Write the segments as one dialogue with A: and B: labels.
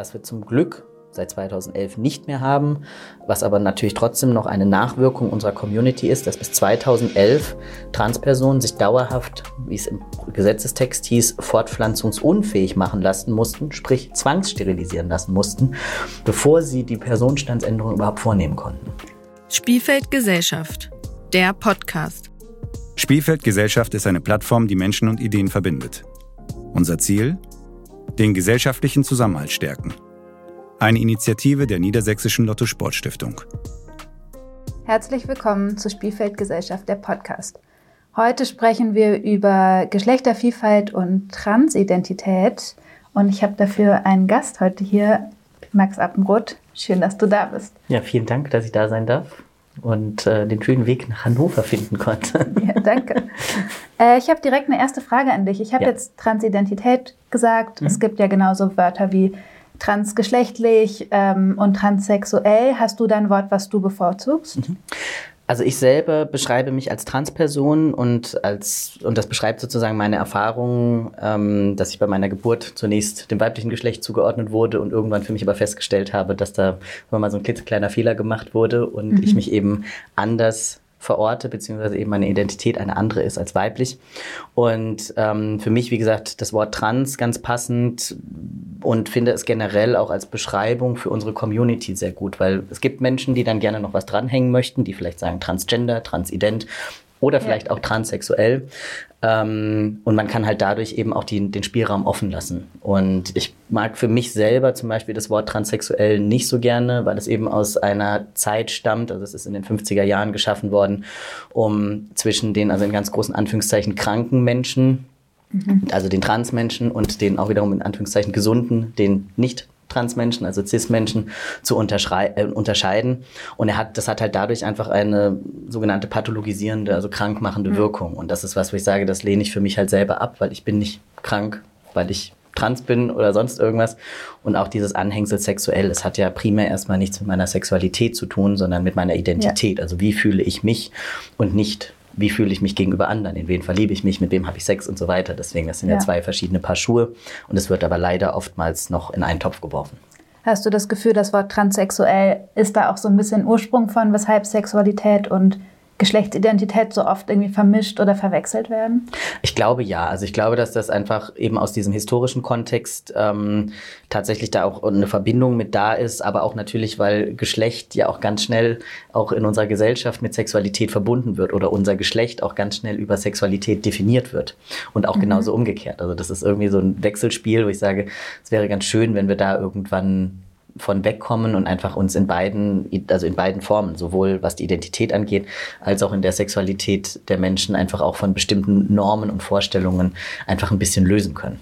A: Was wir zum Glück seit 2011 nicht mehr haben, was aber natürlich trotzdem noch eine Nachwirkung unserer Community ist, dass bis 2011 Transpersonen sich dauerhaft, wie es im Gesetzestext hieß, fortpflanzungsunfähig machen lassen mussten, sprich zwangssterilisieren lassen mussten, bevor sie die Personenstandsänderung überhaupt vornehmen konnten.
B: Spielfeld Gesellschaft, der Podcast.
C: Spielfeld Gesellschaft ist eine Plattform, die Menschen und Ideen verbindet. Unser Ziel? Den gesellschaftlichen Zusammenhalt stärken. Eine Initiative der Niedersächsischen Lotto Sportstiftung.
D: Herzlich willkommen zu Spielfeld Gesellschaft, der Podcast. Heute sprechen wir über Geschlechtervielfalt und Transidentität. Und ich habe dafür einen Gast heute hier, Max Appenroth. Schön, dass du da bist.
A: Ja, vielen Dank, dass ich da sein darf und äh, den schönen Weg nach Hannover finden konnte.
D: Ja, danke. äh, ich habe direkt eine erste Frage an dich. Ich habe ja. jetzt Transidentität gesagt. Mhm. Es gibt ja genauso Wörter wie transgeschlechtlich ähm, und transsexuell. Hast du da ein Wort, was du bevorzugst? Mhm.
A: Also ich selber beschreibe mich als Transperson und als und das beschreibt sozusagen meine Erfahrung, ähm, dass ich bei meiner Geburt zunächst dem weiblichen Geschlecht zugeordnet wurde und irgendwann für mich aber festgestellt habe, dass da mal so ein klitzekleiner Fehler gemacht wurde und mhm. ich mich eben anders verorte, beziehungsweise eben meine Identität eine andere ist als weiblich. Und ähm, für mich, wie gesagt, das Wort trans ganz passend und finde es generell auch als Beschreibung für unsere Community sehr gut, weil es gibt Menschen, die dann gerne noch was dranhängen möchten, die vielleicht sagen Transgender, Transident oder vielleicht ja. auch transsexuell. Ähm, und man kann halt dadurch eben auch die, den Spielraum offen lassen. Und ich mag für mich selber zum Beispiel das Wort transsexuell nicht so gerne, weil es eben aus einer Zeit stammt, also es ist in den 50er Jahren geschaffen worden, um zwischen den, also in ganz großen Anführungszeichen, kranken Menschen, mhm. also den Transmenschen und den auch wiederum in Anführungszeichen gesunden, den nicht Transmenschen, also Cis-Menschen, zu äh, unterscheiden. Und er hat, das hat halt dadurch einfach eine sogenannte pathologisierende, also krankmachende mhm. Wirkung. Und das ist was, wo ich sage, das lehne ich für mich halt selber ab, weil ich bin nicht krank, weil ich trans bin oder sonst irgendwas. Und auch dieses Anhängsel sexuell, es hat ja primär erstmal nichts mit meiner Sexualität zu tun, sondern mit meiner Identität. Ja. Also wie fühle ich mich und nicht wie fühle ich mich gegenüber anderen, in wen verliebe ich mich, mit wem habe ich Sex und so weiter. Deswegen, das sind ja. ja zwei verschiedene Paar Schuhe und es wird aber leider oftmals noch in einen Topf geworfen.
D: Hast du das Gefühl, das Wort transsexuell ist da auch so ein bisschen Ursprung von, weshalb Sexualität und Geschlechtsidentität so oft irgendwie vermischt oder verwechselt werden?
A: Ich glaube ja. Also ich glaube, dass das einfach eben aus diesem historischen Kontext ähm, tatsächlich da auch eine Verbindung mit da ist, aber auch natürlich, weil Geschlecht ja auch ganz schnell auch in unserer Gesellschaft mit Sexualität verbunden wird oder unser Geschlecht auch ganz schnell über Sexualität definiert wird und auch mhm. genauso umgekehrt. Also das ist irgendwie so ein Wechselspiel, wo ich sage, es wäre ganz schön, wenn wir da irgendwann von wegkommen und einfach uns in beiden, also in beiden Formen, sowohl was die Identität angeht, als auch in der Sexualität der Menschen einfach auch von bestimmten Normen und Vorstellungen einfach ein bisschen lösen können.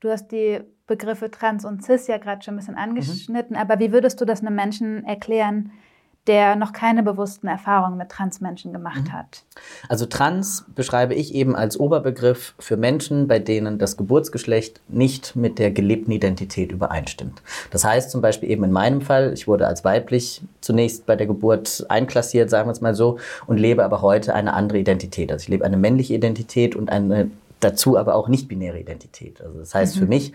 D: Du hast die Begriffe Trans und Cis ja gerade schon ein bisschen angeschnitten, mhm. aber wie würdest du das einem Menschen erklären, der noch keine bewussten Erfahrungen mit Transmenschen gemacht mhm. hat.
A: Also Trans beschreibe ich eben als Oberbegriff für Menschen, bei denen das Geburtsgeschlecht nicht mit der gelebten Identität übereinstimmt. Das heißt zum Beispiel eben in meinem Fall, ich wurde als weiblich zunächst bei der Geburt einklassiert, sagen wir es mal so, und lebe aber heute eine andere Identität. Also ich lebe eine männliche Identität und eine dazu aber auch nicht-binäre Identität. Also das heißt mhm. für mich,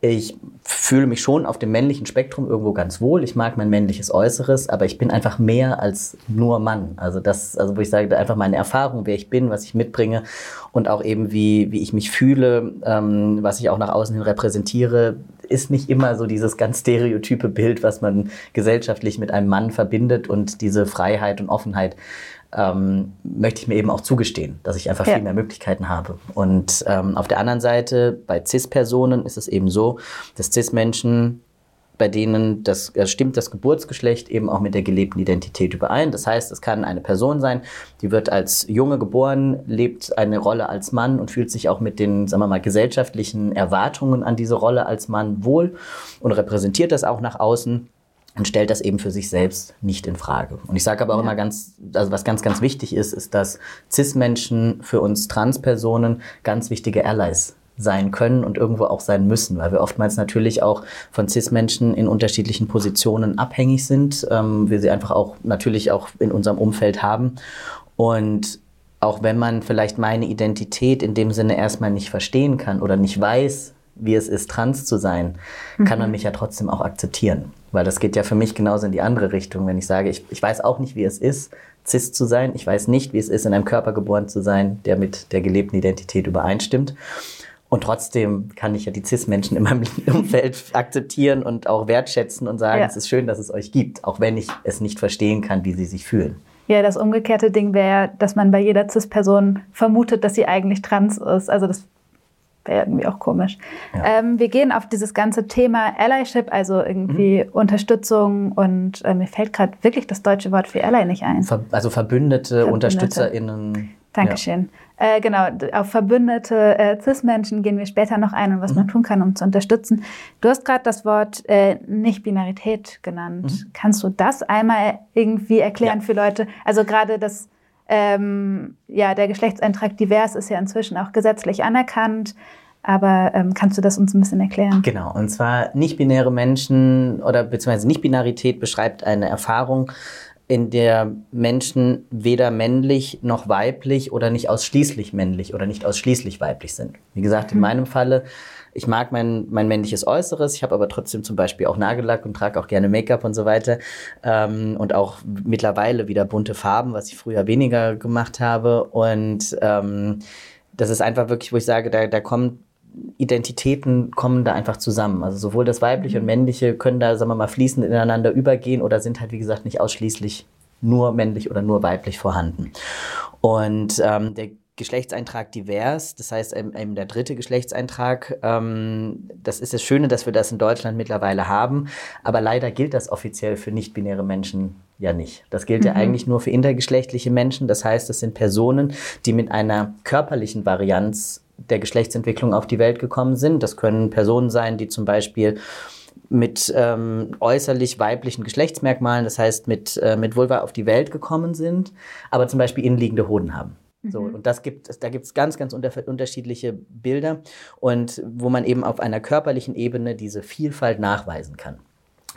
A: ich fühle mich schon auf dem männlichen Spektrum irgendwo ganz wohl. Ich mag mein männliches Äußeres, aber ich bin einfach mehr als nur Mann. Also das, also wo ich sage, einfach meine Erfahrung, wer ich bin, was ich mitbringe und auch eben wie, wie ich mich fühle, ähm, was ich auch nach außen hin repräsentiere, ist nicht immer so dieses ganz stereotype Bild, was man gesellschaftlich mit einem Mann verbindet und diese Freiheit und Offenheit ähm, möchte ich mir eben auch zugestehen, dass ich einfach ja. viel mehr Möglichkeiten habe. Und ähm, auf der anderen Seite, bei CIS-Personen ist es eben so, dass CIS-Menschen bei denen das also stimmt das Geburtsgeschlecht eben auch mit der gelebten Identität überein. Das heißt, es kann eine Person sein, die wird als Junge geboren, lebt eine Rolle als Mann und fühlt sich auch mit den, sagen wir mal, gesellschaftlichen Erwartungen an diese Rolle als Mann wohl und repräsentiert das auch nach außen und stellt das eben für sich selbst nicht in Frage. Und ich sage aber auch ja. immer ganz, also was ganz, ganz wichtig ist, ist, dass CIS-Menschen für uns Transpersonen ganz wichtige Allies sein können und irgendwo auch sein müssen, weil wir oftmals natürlich auch von CIS-Menschen in unterschiedlichen Positionen abhängig sind, ähm, wir sie einfach auch natürlich auch in unserem Umfeld haben. Und auch wenn man vielleicht meine Identität in dem Sinne erstmal nicht verstehen kann oder nicht weiß, wie es ist, trans zu sein, kann man mich ja trotzdem auch akzeptieren. Weil das geht ja für mich genauso in die andere Richtung. Wenn ich sage, ich, ich weiß auch nicht, wie es ist, cis zu sein. Ich weiß nicht, wie es ist, in einem Körper geboren zu sein, der mit der gelebten Identität übereinstimmt. Und trotzdem kann ich ja die CIS-Menschen in meinem Umfeld akzeptieren und auch wertschätzen und sagen,
D: Ja.
A: es ist schön, dass es euch gibt, auch wenn ich es nicht verstehen kann, wie sie sich fühlen.
D: Ja, das umgekehrte Ding wäre, dass man bei jeder CIS-Person vermutet, dass sie eigentlich trans ist. Also das wäre irgendwie auch komisch.
A: Ja.
D: Ähm, wir gehen auf dieses ganze Thema Allyship, also irgendwie
A: Mhm.
D: Unterstützung und äh, mir fällt gerade wirklich das deutsche Wort für Ally nicht ein.
A: Ver also Verbündete,
D: Verbündete.
A: UnterstützerInnen.
D: Dankeschön. Äh, genau, auf verbündete äh, CIS-Menschen gehen wir später noch ein und was
A: Mhm.
D: man tun kann, um zu unterstützen. Du hast gerade das Wort äh, Nicht-Binarität genannt. Kannst du das einmal irgendwie erklären
A: Mhm. Ja.
D: für Leute? Also gerade das, ähm, ja, der Geschlechtseintrag divers ist ja inzwischen auch gesetzlich anerkannt. Aber ähm, kannst du das uns ein bisschen erklären?
A: Genau, und zwar nicht-binäre Menschen oder beziehungsweise Nicht-Binarität beschreibt eine Erfahrung, in der Menschen weder männlich noch weiblich oder nicht ausschließlich männlich oder nicht ausschließlich weiblich sind. Wie gesagt, in meinem Falle, ich mag mein, mein männliches Äußeres, ich habe aber trotzdem zum Beispiel auch Nagellack und trage auch gerne Make-up und so weiter ähm, und auch mittlerweile wieder bunte Farben, was ich früher weniger gemacht habe und ähm, das ist einfach wirklich, wo ich sage, da, da kommt Identitäten kommen da einfach zusammen. Also sowohl das weibliche und männliche können da, sagen wir mal, fließend ineinander übergehen oder sind halt, wie gesagt, nicht ausschließlich nur männlich oder nur weiblich vorhanden. Und ähm, der Geschlechtseintrag divers, das heißt eben, der dritte Geschlechtseintrag, ähm, das ist das Schöne, dass wir das in Deutschland mittlerweile haben, aber leider gilt das offiziell für nicht-binäre Menschen ja nicht. Das gilt ja eigentlich nur für intergeschlechtliche Menschen, das heißt, das sind Personen, die mit einer körperlichen Varianz der Geschlechtsentwicklung auf die Welt gekommen sind. Das können Personen sein, die zum Beispiel mit ähm, äußerlich weiblichen Geschlechtsmerkmalen, das heißt mit, äh, mit Vulva auf die Welt gekommen sind, aber zum Beispiel innenliegende Hoden haben. So, und das gibt, da gibt es ganz, ganz unter, unterschiedliche Bilder und wo man eben auf einer körperlichen Ebene diese Vielfalt nachweisen kann.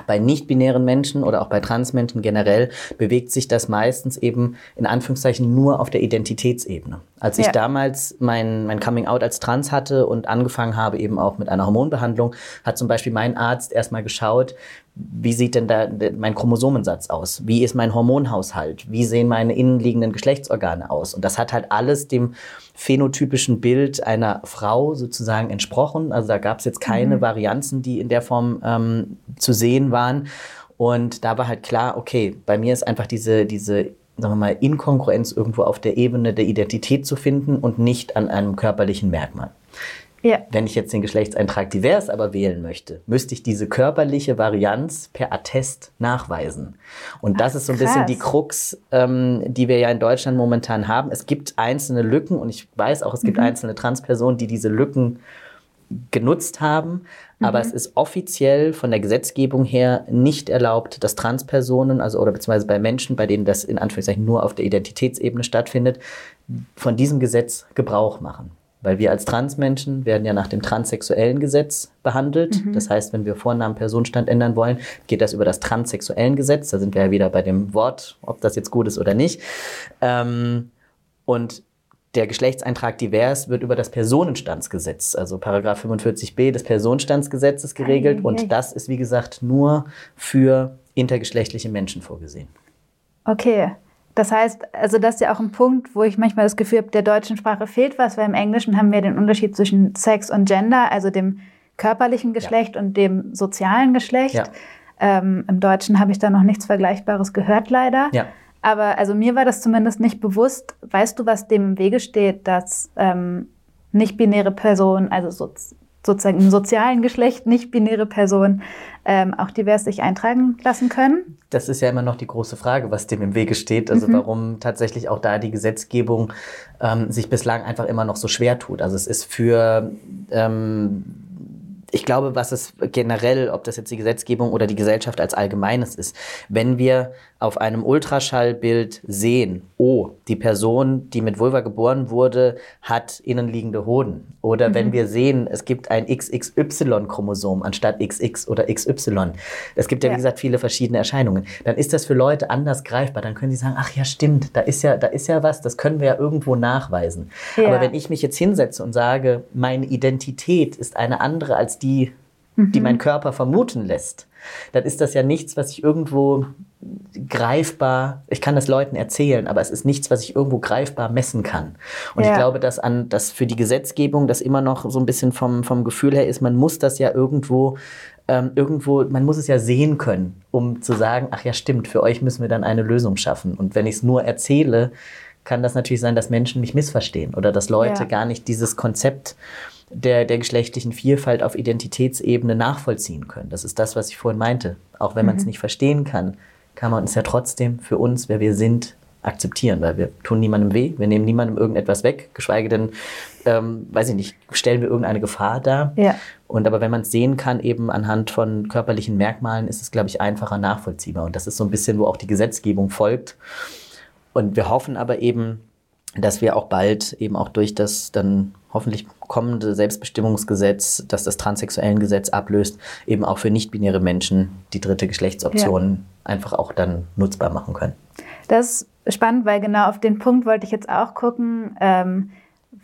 A: Bei nicht-binären Menschen oder auch bei Transmenschen generell bewegt sich das meistens eben in Anführungszeichen nur auf der Identitätsebene. Als ich
D: Ja.
A: damals mein, mein Coming Out als Trans hatte und angefangen habe eben auch mit einer Hormonbehandlung, hat zum Beispiel mein Arzt erstmal geschaut, wie sieht denn da mein Chromosomensatz aus? Wie ist mein Hormonhaushalt? Wie sehen meine innenliegenden Geschlechtsorgane aus? Und das hat halt alles dem phänotypischen Bild einer Frau sozusagen entsprochen. Also da gab es jetzt keine Varianzen, die in der Form ähm, zu sehen waren. Und da war halt klar, okay, bei mir ist einfach diese, diese sagen wir mal, Inkongruenz irgendwo auf der Ebene der Identität zu finden und nicht an einem körperlichen Merkmal.
D: Ja.
A: Wenn ich jetzt den Geschlechtseintrag divers aber wählen möchte, müsste ich diese körperliche Varianz per Attest nachweisen. Und das
D: Ach,
A: ist so ein bisschen
D: krass.
A: die Krux, ähm, die wir ja in Deutschland momentan haben. Es gibt einzelne Lücken und ich weiß auch, es gibt einzelne Transpersonen, die diese Lücken genutzt haben, aber es ist offiziell von der Gesetzgebung her nicht erlaubt, dass Transpersonen, also oder beziehungsweise bei Menschen, bei denen das in Anführungszeichen nur auf der Identitätsebene stattfindet, von diesem Gesetz Gebrauch machen. Weil wir als Transmenschen werden ja nach dem transsexuellen Gesetz behandelt. Das heißt, wenn wir Vornamen, Personenstand ändern wollen, geht das über das transsexuellen Gesetz. Da sind wir ja wieder bei dem Wort, ob das jetzt gut ist oder nicht. Ähm, und der Geschlechtseintrag divers wird über das Personenstandsgesetz, also Paragraph 45b des Personenstandsgesetzes geregelt.
D: Eieiei.
A: Und das ist, wie gesagt, nur für intergeschlechtliche Menschen vorgesehen.
D: Okay. Das heißt, also das ist ja auch ein Punkt, wo ich manchmal das Gefühl habe, der deutschen Sprache fehlt was, weil im Englischen haben wir den Unterschied zwischen Sex und Gender, also dem körperlichen Geschlecht und dem sozialen Geschlecht.
A: Ja.
D: Ähm, Im Deutschen habe ich da noch nichts Vergleichbares gehört, leider.
A: Ja.
D: Aber also mir war das zumindest nicht bewusst. Weißt du, was dem im Wege steht, dass ähm, nicht-binäre Personen, also so, sozusagen im sozialen Geschlecht nicht-binäre Personen ähm, auch divers sich eintragen lassen können?
A: Das ist ja immer noch die große Frage, was dem im Wege steht. Also warum tatsächlich auch da die Gesetzgebung ähm, sich bislang einfach immer noch so schwer tut. Also es ist für ähm, ich glaube, was es generell, ob das jetzt die Gesetzgebung oder die Gesellschaft als Allgemeines ist, wenn wir auf einem Ultraschallbild sehen, oh, die Person, die mit Vulva geboren wurde, hat innenliegende Hoden. Oder mhm. wenn wir sehen, es gibt ein XXY-Chromosom anstatt XX oder XY. Es gibt ja, ja, wie gesagt, viele verschiedene Erscheinungen. Dann ist das für Leute anders greifbar. Dann können sie sagen, ach ja, stimmt, da ist ja, da ist ja was, das können wir ja irgendwo nachweisen. Ja. Aber wenn ich mich jetzt hinsetze und sage, meine Identität ist eine andere als die, die mhm. mein Körper vermuten lässt, dann ist das ja nichts, was ich irgendwo greifbar, ich kann das Leuten erzählen, aber es ist nichts, was ich irgendwo greifbar messen kann. Und ja. ich glaube, dass an, dass für die Gesetzgebung das immer noch so ein bisschen vom, vom Gefühl her ist, man muss das ja irgendwo, ähm, irgendwo, man muss es ja sehen können, um zu sagen, ach ja, stimmt, für euch müssen wir dann eine Lösung schaffen. Und wenn ich es nur erzähle, kann das natürlich sein, dass Menschen mich missverstehen oder dass Leute ja. gar nicht dieses Konzept der, der geschlechtlichen Vielfalt auf Identitätsebene nachvollziehen können. Das ist das, was ich vorhin meinte. Auch wenn man es mhm. nicht verstehen kann, kann man es ja trotzdem für uns, wer wir sind, akzeptieren, weil wir tun niemandem weh, wir nehmen niemandem irgendetwas weg, geschweige denn, ähm, weiß ich nicht, stellen wir irgendeine Gefahr dar. Ja. Und aber wenn man es sehen kann, eben anhand von körperlichen Merkmalen, ist es, glaube ich, einfacher nachvollziehbar. Und das ist so ein bisschen, wo auch die Gesetzgebung folgt. Und wir hoffen aber eben, dass wir auch bald eben auch durch das dann hoffentlich kommende Selbstbestimmungsgesetz, das das transsexuellen Gesetz ablöst, eben auch für nicht-binäre Menschen die dritte Geschlechtsoption. Einfach auch dann nutzbar machen können.
D: Das ist spannend, weil genau auf den Punkt wollte ich jetzt auch gucken, ähm,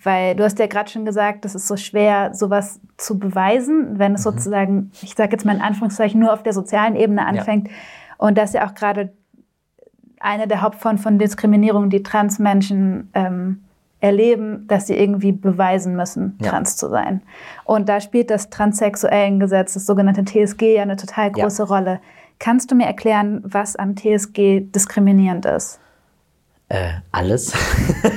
D: weil du hast ja gerade schon gesagt, es ist so schwer, sowas zu beweisen, wenn es mhm. sozusagen, ich sage jetzt mal in Anführungszeichen, nur auf der sozialen Ebene anfängt. Ja. Und dass ja auch gerade eine der Hauptformen von Diskriminierung, die Transmenschen ähm, erleben, dass sie irgendwie beweisen müssen, ja. trans zu sein. Und da spielt das transsexuellen Gesetz, das sogenannte TSG, ja eine total große ja. Rolle. Kannst du mir erklären, was am TSG diskriminierend ist?
A: Äh, alles.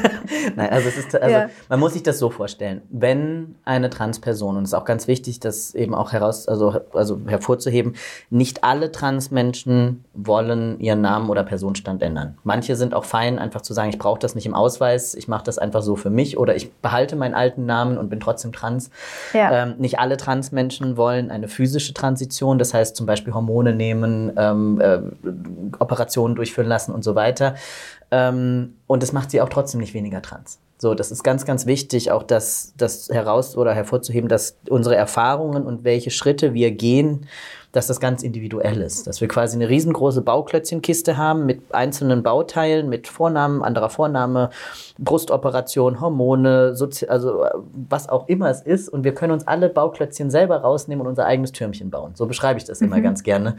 A: Nein, also es ist, also ja. man muss sich das so vorstellen. Wenn eine Transperson, und es ist auch ganz wichtig, das eben auch heraus, also, also hervorzuheben, nicht alle Transmenschen wollen ihren Namen oder Personenstand ändern. Manche sind auch fein, einfach zu sagen, ich brauche das nicht im Ausweis, ich mache das einfach so für mich oder ich behalte meinen alten Namen und bin trotzdem trans. Ja. Ähm, nicht alle Transmenschen wollen eine physische Transition, das heißt zum Beispiel Hormone nehmen, ähm, äh, Operationen durchführen lassen und so weiter. Ähm, und das macht sie auch trotzdem nicht weniger trans. So, das ist ganz, ganz wichtig, auch das, das heraus oder hervorzuheben, dass unsere Erfahrungen und welche Schritte wir gehen, dass das ganz individuell ist. Dass wir quasi eine riesengroße Bauklötzchenkiste haben mit einzelnen Bauteilen, mit Vornamen, anderer Vorname, Brustoperation, Hormone, Sozi also was auch immer es ist. Und wir können uns alle Bauklötzchen selber rausnehmen und unser eigenes Türmchen bauen. So beschreibe ich das mhm. immer ganz gerne.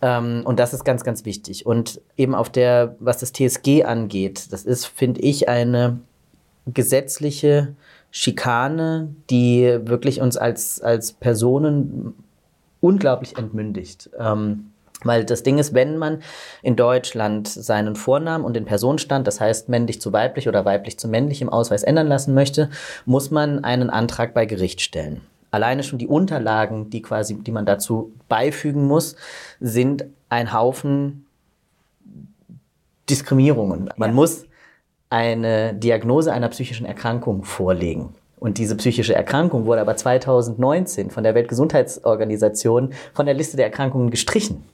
A: Ähm, und das ist ganz, ganz wichtig. Und eben auf der, was das TSG angeht, das ist, finde ich, eine gesetzliche Schikane, die wirklich uns als, als Personen unglaublich entmündigt. Ähm, weil das Ding ist, wenn man in Deutschland seinen Vornamen und den Personenstand, das heißt männlich zu weiblich oder weiblich zu männlich im Ausweis ändern lassen möchte, muss man einen Antrag bei Gericht stellen. Alleine schon die Unterlagen, die quasi, die man dazu beifügen muss, sind ein Haufen Diskriminierungen. Man ja. muss eine Diagnose einer psychischen Erkrankung vorlegen. Und diese psychische Erkrankung wurde aber 2019 von der Weltgesundheitsorganisation von der Liste der Erkrankungen gestrichen.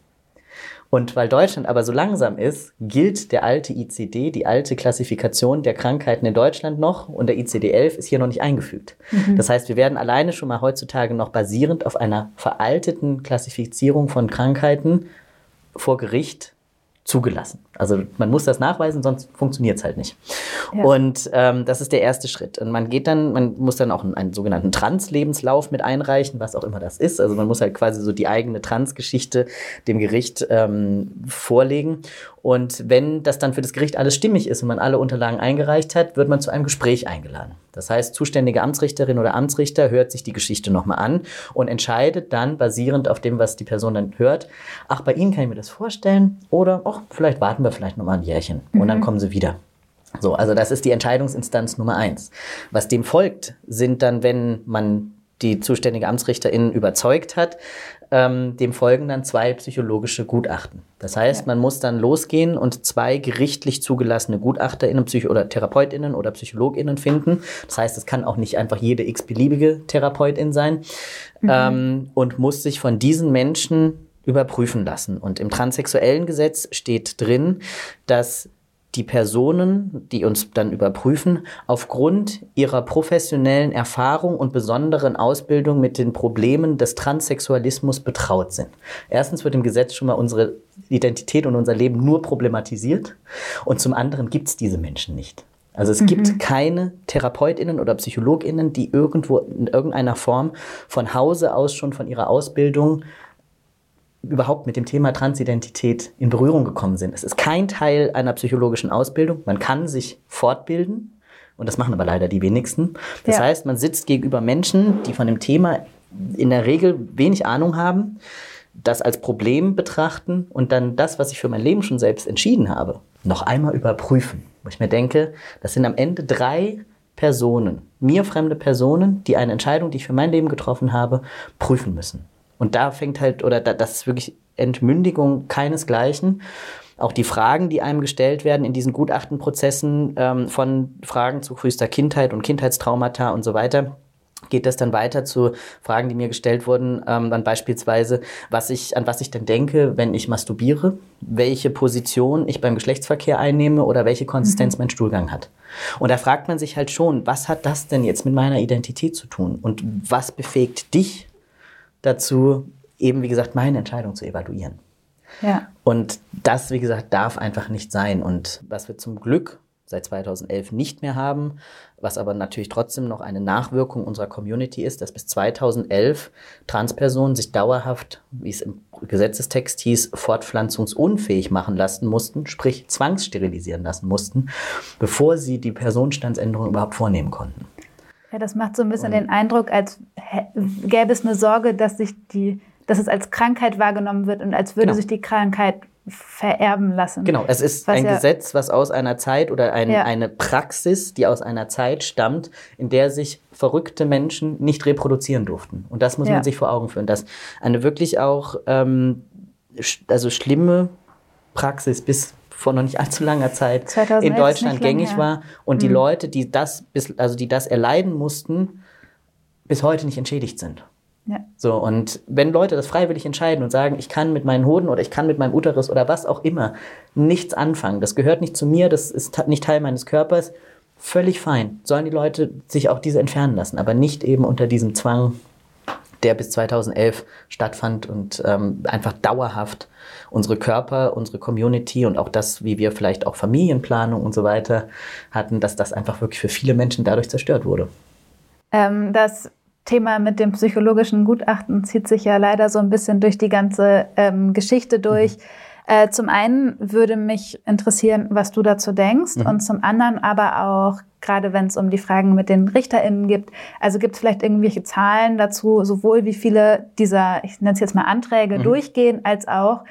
A: Und weil Deutschland aber so langsam ist, gilt der alte ICD, die alte Klassifikation der Krankheiten in Deutschland noch und der ICD-11 ist hier noch nicht eingefügt. Mhm. Das heißt, wir werden alleine schon mal heutzutage noch basierend auf einer veralteten Klassifizierung von Krankheiten vor Gericht zugelassen. Also man muss das nachweisen, sonst funktioniert es halt nicht. Ja. Und ähm, das ist der erste Schritt. Und man geht dann, man muss dann auch einen, einen sogenannten Trans-Lebenslauf mit einreichen, was auch immer das ist. Also man muss halt quasi so die eigene Trans-Geschichte dem Gericht ähm, vorlegen. Und wenn das dann für das Gericht alles stimmig ist und man alle Unterlagen eingereicht hat, wird man zu einem Gespräch eingeladen. Das heißt, zuständige Amtsrichterin oder Amtsrichter hört sich die Geschichte nochmal an und entscheidet dann basierend auf dem, was die Person dann hört, ach, bei Ihnen kann ich mir das vorstellen oder, ach, vielleicht warten wir vielleicht nochmal ein Jährchen mhm. und dann mhm. kommen Sie wieder. So, also das ist die Entscheidungsinstanz Nummer eins. Was dem folgt, sind dann, wenn man die zuständige Amtsrichterin überzeugt hat, ähm, dem folgen dann zwei psychologische Gutachten. Das heißt, ja. man muss dann losgehen und zwei gerichtlich zugelassene GutachterInnen Psycho oder TherapeutInnen oder PsychologInnen finden. Das heißt, es kann auch nicht einfach jede x-beliebige Therapeutin sein. Mhm. Ähm, und muss sich von diesen Menschen überprüfen lassen. Und im transsexuellen Gesetz steht drin, dass die Personen, die uns dann überprüfen, aufgrund ihrer professionellen Erfahrung und besonderen Ausbildung mit den Problemen des Transsexualismus betraut sind. Erstens wird im Gesetz schon mal unsere Identität und unser Leben nur problematisiert und zum anderen gibt es diese Menschen nicht. Also es mhm. gibt keine Therapeutinnen oder Psychologinnen, die irgendwo in irgendeiner Form von Hause aus schon von ihrer Ausbildung überhaupt mit dem Thema Transidentität in Berührung gekommen sind. Es ist kein Teil einer psychologischen Ausbildung. Man kann sich fortbilden und das machen aber leider die wenigsten. Das ja. heißt, man sitzt gegenüber Menschen, die von dem Thema in der Regel wenig Ahnung haben, das als Problem betrachten und dann das, was ich für mein Leben schon selbst entschieden habe, noch einmal überprüfen. Wo ich mir denke, das sind am Ende drei Personen, mir fremde Personen, die eine Entscheidung, die ich für mein Leben getroffen habe, prüfen müssen. Und da fängt halt, oder da, das ist wirklich Entmündigung keinesgleichen. Auch die Fragen, die einem gestellt werden in diesen Gutachtenprozessen ähm, von Fragen zu frühester Kindheit und Kindheitstraumata und so weiter, geht das dann weiter zu Fragen, die mir gestellt wurden, ähm, dann beispielsweise, was ich, an was ich denn denke, wenn ich masturbiere, welche Position ich beim Geschlechtsverkehr einnehme oder welche Konsistenz mhm. mein Stuhlgang hat. Und da fragt man sich halt schon, was hat das denn jetzt mit meiner Identität zu tun? Und was befähigt dich dazu, eben wie gesagt, meine Entscheidung zu evaluieren. Ja. Und das, wie gesagt, darf einfach nicht sein. Und was wir zum Glück seit 2011 nicht mehr haben, was aber natürlich trotzdem noch eine Nachwirkung unserer Community ist, dass bis 2011 Transpersonen sich dauerhaft, wie es im Gesetzestext hieß, fortpflanzungsunfähig machen lassen mussten, sprich zwangssterilisieren lassen mussten, bevor sie die Personenstandsänderung überhaupt vornehmen konnten.
D: Ja, das macht so ein bisschen und den Eindruck, als gäbe es eine Sorge, dass sich die, dass es als Krankheit wahrgenommen wird und als würde genau. sich die Krankheit vererben lassen.
A: Genau, es ist ein ja, Gesetz, was aus einer Zeit oder ein, ja. eine Praxis, die aus einer Zeit stammt, in der sich verrückte Menschen nicht reproduzieren durften. Und das muss ja. man sich vor Augen führen, dass eine wirklich auch ähm, also schlimme Praxis bis vor noch nicht allzu langer Zeit in Deutschland gängig war und mhm. die Leute, die das, bis, also die das erleiden mussten, bis heute nicht entschädigt sind. Ja. So, und wenn Leute das freiwillig entscheiden und sagen, ich kann mit meinen Hoden oder ich kann mit meinem Uterus oder was auch immer nichts anfangen, das gehört nicht zu mir, das ist nicht Teil meines Körpers, völlig fein. Sollen die Leute sich auch diese entfernen lassen, aber nicht eben unter diesem Zwang, der bis 2011 stattfand und ähm, einfach dauerhaft unsere Körper, unsere Community und auch das, wie wir vielleicht auch Familienplanung und so weiter hatten, dass das einfach wirklich für viele Menschen dadurch zerstört wurde.
D: Ähm, das Thema mit dem psychologischen Gutachten zieht sich ja leider so ein bisschen durch die ganze ähm, Geschichte durch. Mhm. Äh, zum einen würde mich interessieren, was du dazu denkst mhm. und zum anderen aber auch, gerade wenn es um die Fragen mit den RichterInnen gibt, also gibt es vielleicht irgendwelche Zahlen dazu, sowohl wie viele dieser, ich nenne es jetzt mal Anträge, mhm. durchgehen, als auch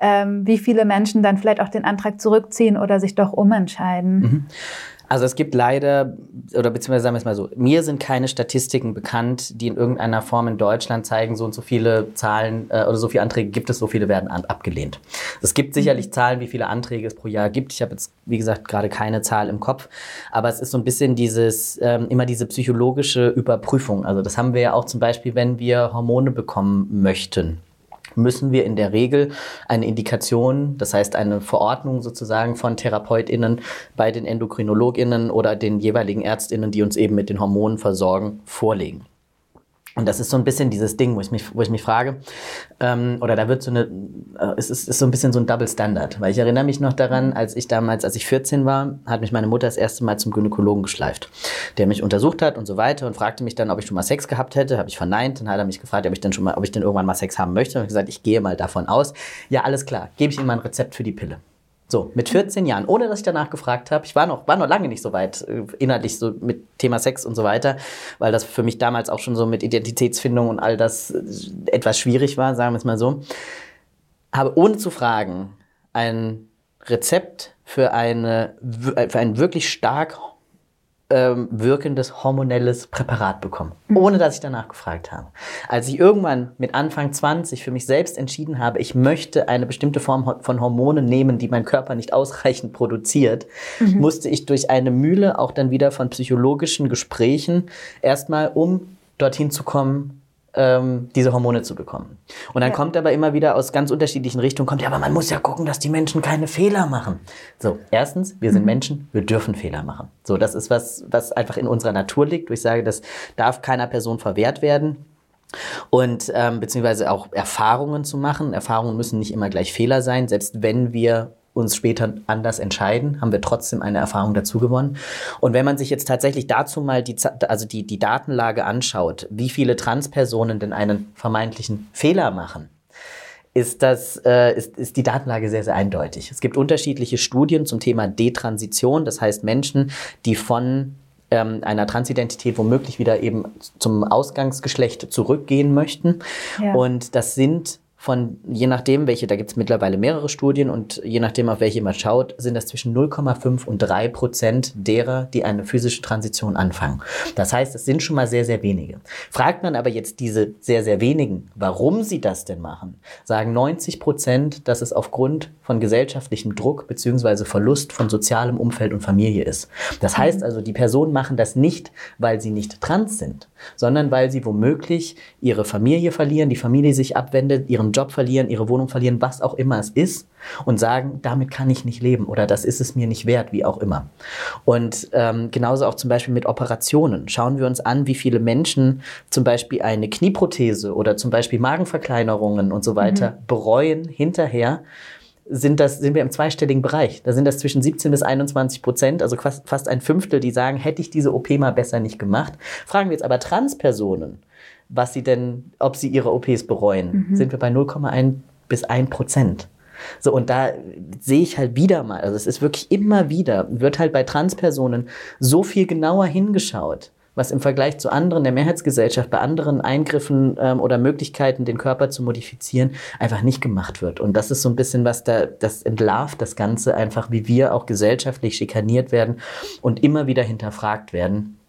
D: ähm, wie viele Menschen dann vielleicht auch den Antrag zurückziehen oder sich doch umentscheiden. Mhm.
A: Also es gibt leider, oder beziehungsweise sagen wir es mal so, mir sind keine Statistiken bekannt, die in irgendeiner Form in Deutschland zeigen, so und so viele Zahlen äh, oder so viele Anträge gibt es, so viele werden an, abgelehnt. Es gibt sicherlich mhm. Zahlen, wie viele Anträge es pro Jahr gibt. Ich habe jetzt, wie gesagt, gerade keine Zahl im Kopf, aber es ist so ein bisschen dieses, ähm, immer diese psychologische Überprüfung. Also das haben wir ja auch zum Beispiel, wenn wir Hormone bekommen möchten müssen wir in der Regel eine Indikation, das heißt eine Verordnung sozusagen von TherapeutInnen bei den EndokrinologInnen oder den jeweiligen ÄrztInnen, die uns eben mit den Hormonen versorgen, vorlegen. Und das ist so ein bisschen dieses Ding, wo ich mich, wo ich mich frage, ähm, oder da wird so eine, äh, es ist, ist so ein bisschen so ein Double Standard, weil ich erinnere mich noch daran, als ich damals, als ich 14 war, hat mich meine Mutter das erste Mal zum Gynäkologen geschleift, der mich untersucht hat und so weiter und fragte mich dann, ob ich schon mal Sex gehabt hätte, habe ich verneint, dann hat er mich gefragt, ob ich denn schon mal, ob ich denn irgendwann mal Sex haben möchte, und ich gesagt, ich gehe mal davon aus, ja alles klar, gebe ich Ihnen mal ein Rezept für die Pille. So, mit 14 Jahren, ohne dass ich danach gefragt habe. Ich war noch, war noch lange nicht so weit äh, inhaltlich so mit Thema Sex und so weiter, weil das für mich damals auch schon so mit Identitätsfindung und all das äh, etwas schwierig war, sagen wir es mal so. Habe ohne zu fragen ein Rezept für, eine, äh, für einen wirklich stark ähm, wirkendes hormonelles Präparat bekommen, ohne dass ich danach gefragt habe. Als ich irgendwann mit Anfang 20 für mich selbst entschieden habe, ich möchte eine bestimmte Form von Hormonen nehmen, die mein Körper nicht ausreichend produziert, mhm. musste ich durch eine Mühle auch dann wieder von psychologischen Gesprächen erstmal, um dorthin zu kommen, ähm, diese Hormone zu bekommen. Und dann
D: Ja.
A: kommt aber immer wieder aus ganz unterschiedlichen Richtungen, kommt, ja, aber man muss ja gucken, dass die Menschen keine Fehler machen. So, erstens, wir sind Menschen, wir dürfen Fehler machen. So, das ist was, was einfach in unserer Natur liegt, ich sage, das darf keiner Person verwehrt werden. Und ähm, beziehungsweise auch Erfahrungen zu machen. Erfahrungen müssen nicht immer gleich Fehler sein. Selbst wenn wir uns später anders entscheiden, haben wir trotzdem eine Erfahrung dazu gewonnen. Und wenn man sich jetzt tatsächlich dazu mal die, also die, die Datenlage anschaut, wie viele Transpersonen denn einen vermeintlichen Fehler machen, ist, das, äh, ist, ist die Datenlage sehr, sehr eindeutig. Es gibt unterschiedliche Studien zum Thema Detransition, das heißt Menschen, die von ähm, einer Transidentität womöglich wieder eben zum Ausgangsgeschlecht zurückgehen möchten.
D: Ja.
A: Und das sind von, je nachdem, welche, da gibt es mittlerweile mehrere Studien und je nachdem, auf welche man schaut, sind das zwischen 0,5 und 3 Prozent derer, die eine physische Transition anfangen. Das heißt, es sind schon mal sehr, sehr wenige. Fragt man aber jetzt diese sehr, sehr wenigen, warum sie das denn machen, sagen 90 Prozent, dass es aufgrund von gesellschaftlichem Druck beziehungsweise Verlust von sozialem Umfeld und Familie ist. Das heißt also, die Personen machen das nicht, weil sie nicht trans sind, sondern weil sie womöglich ihre Familie verlieren, die Familie sich abwendet, ihren Job verlieren, ihre Wohnung verlieren, was auch immer es ist und sagen, damit kann ich nicht leben oder das ist es mir nicht wert, wie auch immer. Und ähm, genauso auch zum Beispiel mit Operationen. Schauen wir uns an, wie viele Menschen zum Beispiel eine Knieprothese oder zum Beispiel Magenverkleinerungen und so weiter bereuen hinterher, sind, das, sind wir im zweistelligen Bereich. Da sind das zwischen 17 bis 21 Prozent, also fast, fast ein Fünftel, die sagen, hätte ich diese OP mal besser nicht gemacht. Fragen wir jetzt aber Transpersonen, was sie denn, ob sie ihre OPs bereuen, sind wir bei 0,1 bis 1 Prozent. So, und da sehe ich halt wieder mal, also es ist wirklich immer wieder, wird halt bei Transpersonen so viel genauer hingeschaut, was im Vergleich zu anderen der Mehrheitsgesellschaft bei anderen Eingriffen ähm, oder Möglichkeiten, den Körper zu modifizieren, einfach nicht gemacht wird. Und das ist so ein bisschen was da, das entlarvt das Ganze einfach, wie wir auch gesellschaftlich schikaniert werden und immer wieder hinterfragt werden.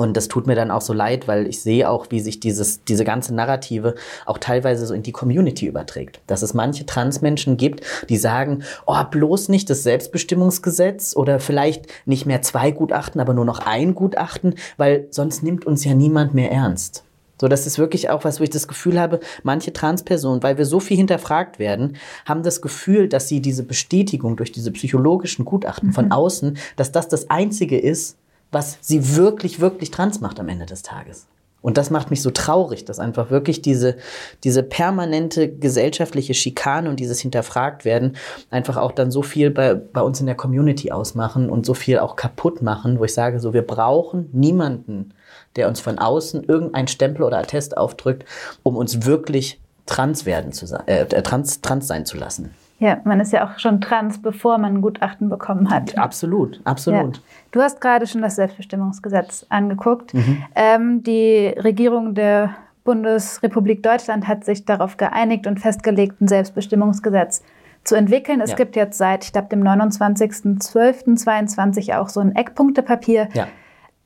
A: Und das tut mir dann auch so leid, weil ich sehe auch, wie sich dieses, diese ganze Narrative auch teilweise so in die Community überträgt. Dass es manche Transmenschen gibt, die sagen, oh, bloß nicht das Selbstbestimmungsgesetz oder vielleicht nicht mehr zwei Gutachten, aber nur noch ein Gutachten, weil sonst nimmt uns ja niemand mehr ernst. So, das ist wirklich auch was, wo ich das Gefühl habe, manche Transpersonen, weil wir so viel hinterfragt werden, haben das Gefühl, dass sie diese Bestätigung durch diese psychologischen Gutachten von außen, dass das das Einzige ist, was sie wirklich, wirklich trans macht am Ende des Tages. Und das macht mich so traurig, dass einfach wirklich diese, diese permanente gesellschaftliche Schikane und dieses Hinterfragt werden einfach auch dann so viel bei, bei uns in der Community ausmachen und so viel auch kaputt machen, wo ich sage, so wir brauchen niemanden, der uns von außen irgendein Stempel oder Attest aufdrückt, um uns wirklich trans werden zu sein, äh, trans, trans sein zu lassen.
D: Ja, man ist ja auch schon trans, bevor man ein Gutachten bekommen hat.
A: Absolut, absolut.
D: Ja. Du hast gerade schon das Selbstbestimmungsgesetz angeguckt.
A: Mhm.
D: Ähm, die Regierung der Bundesrepublik Deutschland hat sich darauf geeinigt und festgelegt, ein Selbstbestimmungsgesetz zu entwickeln. Es
A: Ja.
D: gibt jetzt seit, ich glaube, dem 29.12.22 auch so ein Eckpunktepapier.
A: Ja.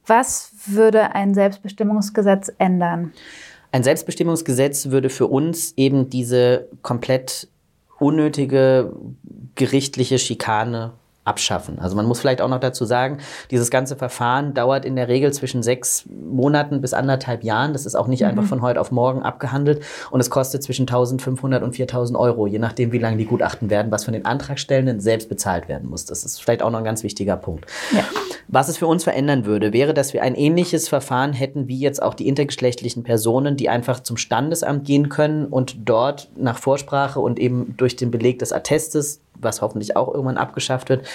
D: Was würde ein Selbstbestimmungsgesetz ändern?
A: Ein Selbstbestimmungsgesetz würde für uns eben diese komplett unnötige gerichtliche Schikane abschaffen. Also man muss vielleicht auch noch dazu sagen, dieses ganze Verfahren dauert in der Regel zwischen sechs Monaten bis anderthalb Jahren. Das ist auch nicht einfach von heute auf morgen abgehandelt und es kostet zwischen 1500 und 4000 Euro, je nachdem, wie lange die Gutachten werden, was von den Antragstellenden selbst bezahlt werden muss. Das ist vielleicht auch noch ein ganz wichtiger Punkt.
D: Ja.
A: Was es für uns verändern würde, wäre, dass wir ein ähnliches Verfahren hätten wie jetzt auch die intergeschlechtlichen Personen, die einfach zum Standesamt gehen können und dort nach Vorsprache und eben durch den Beleg des Attestes, was hoffentlich auch irgendwann abgeschafft wird,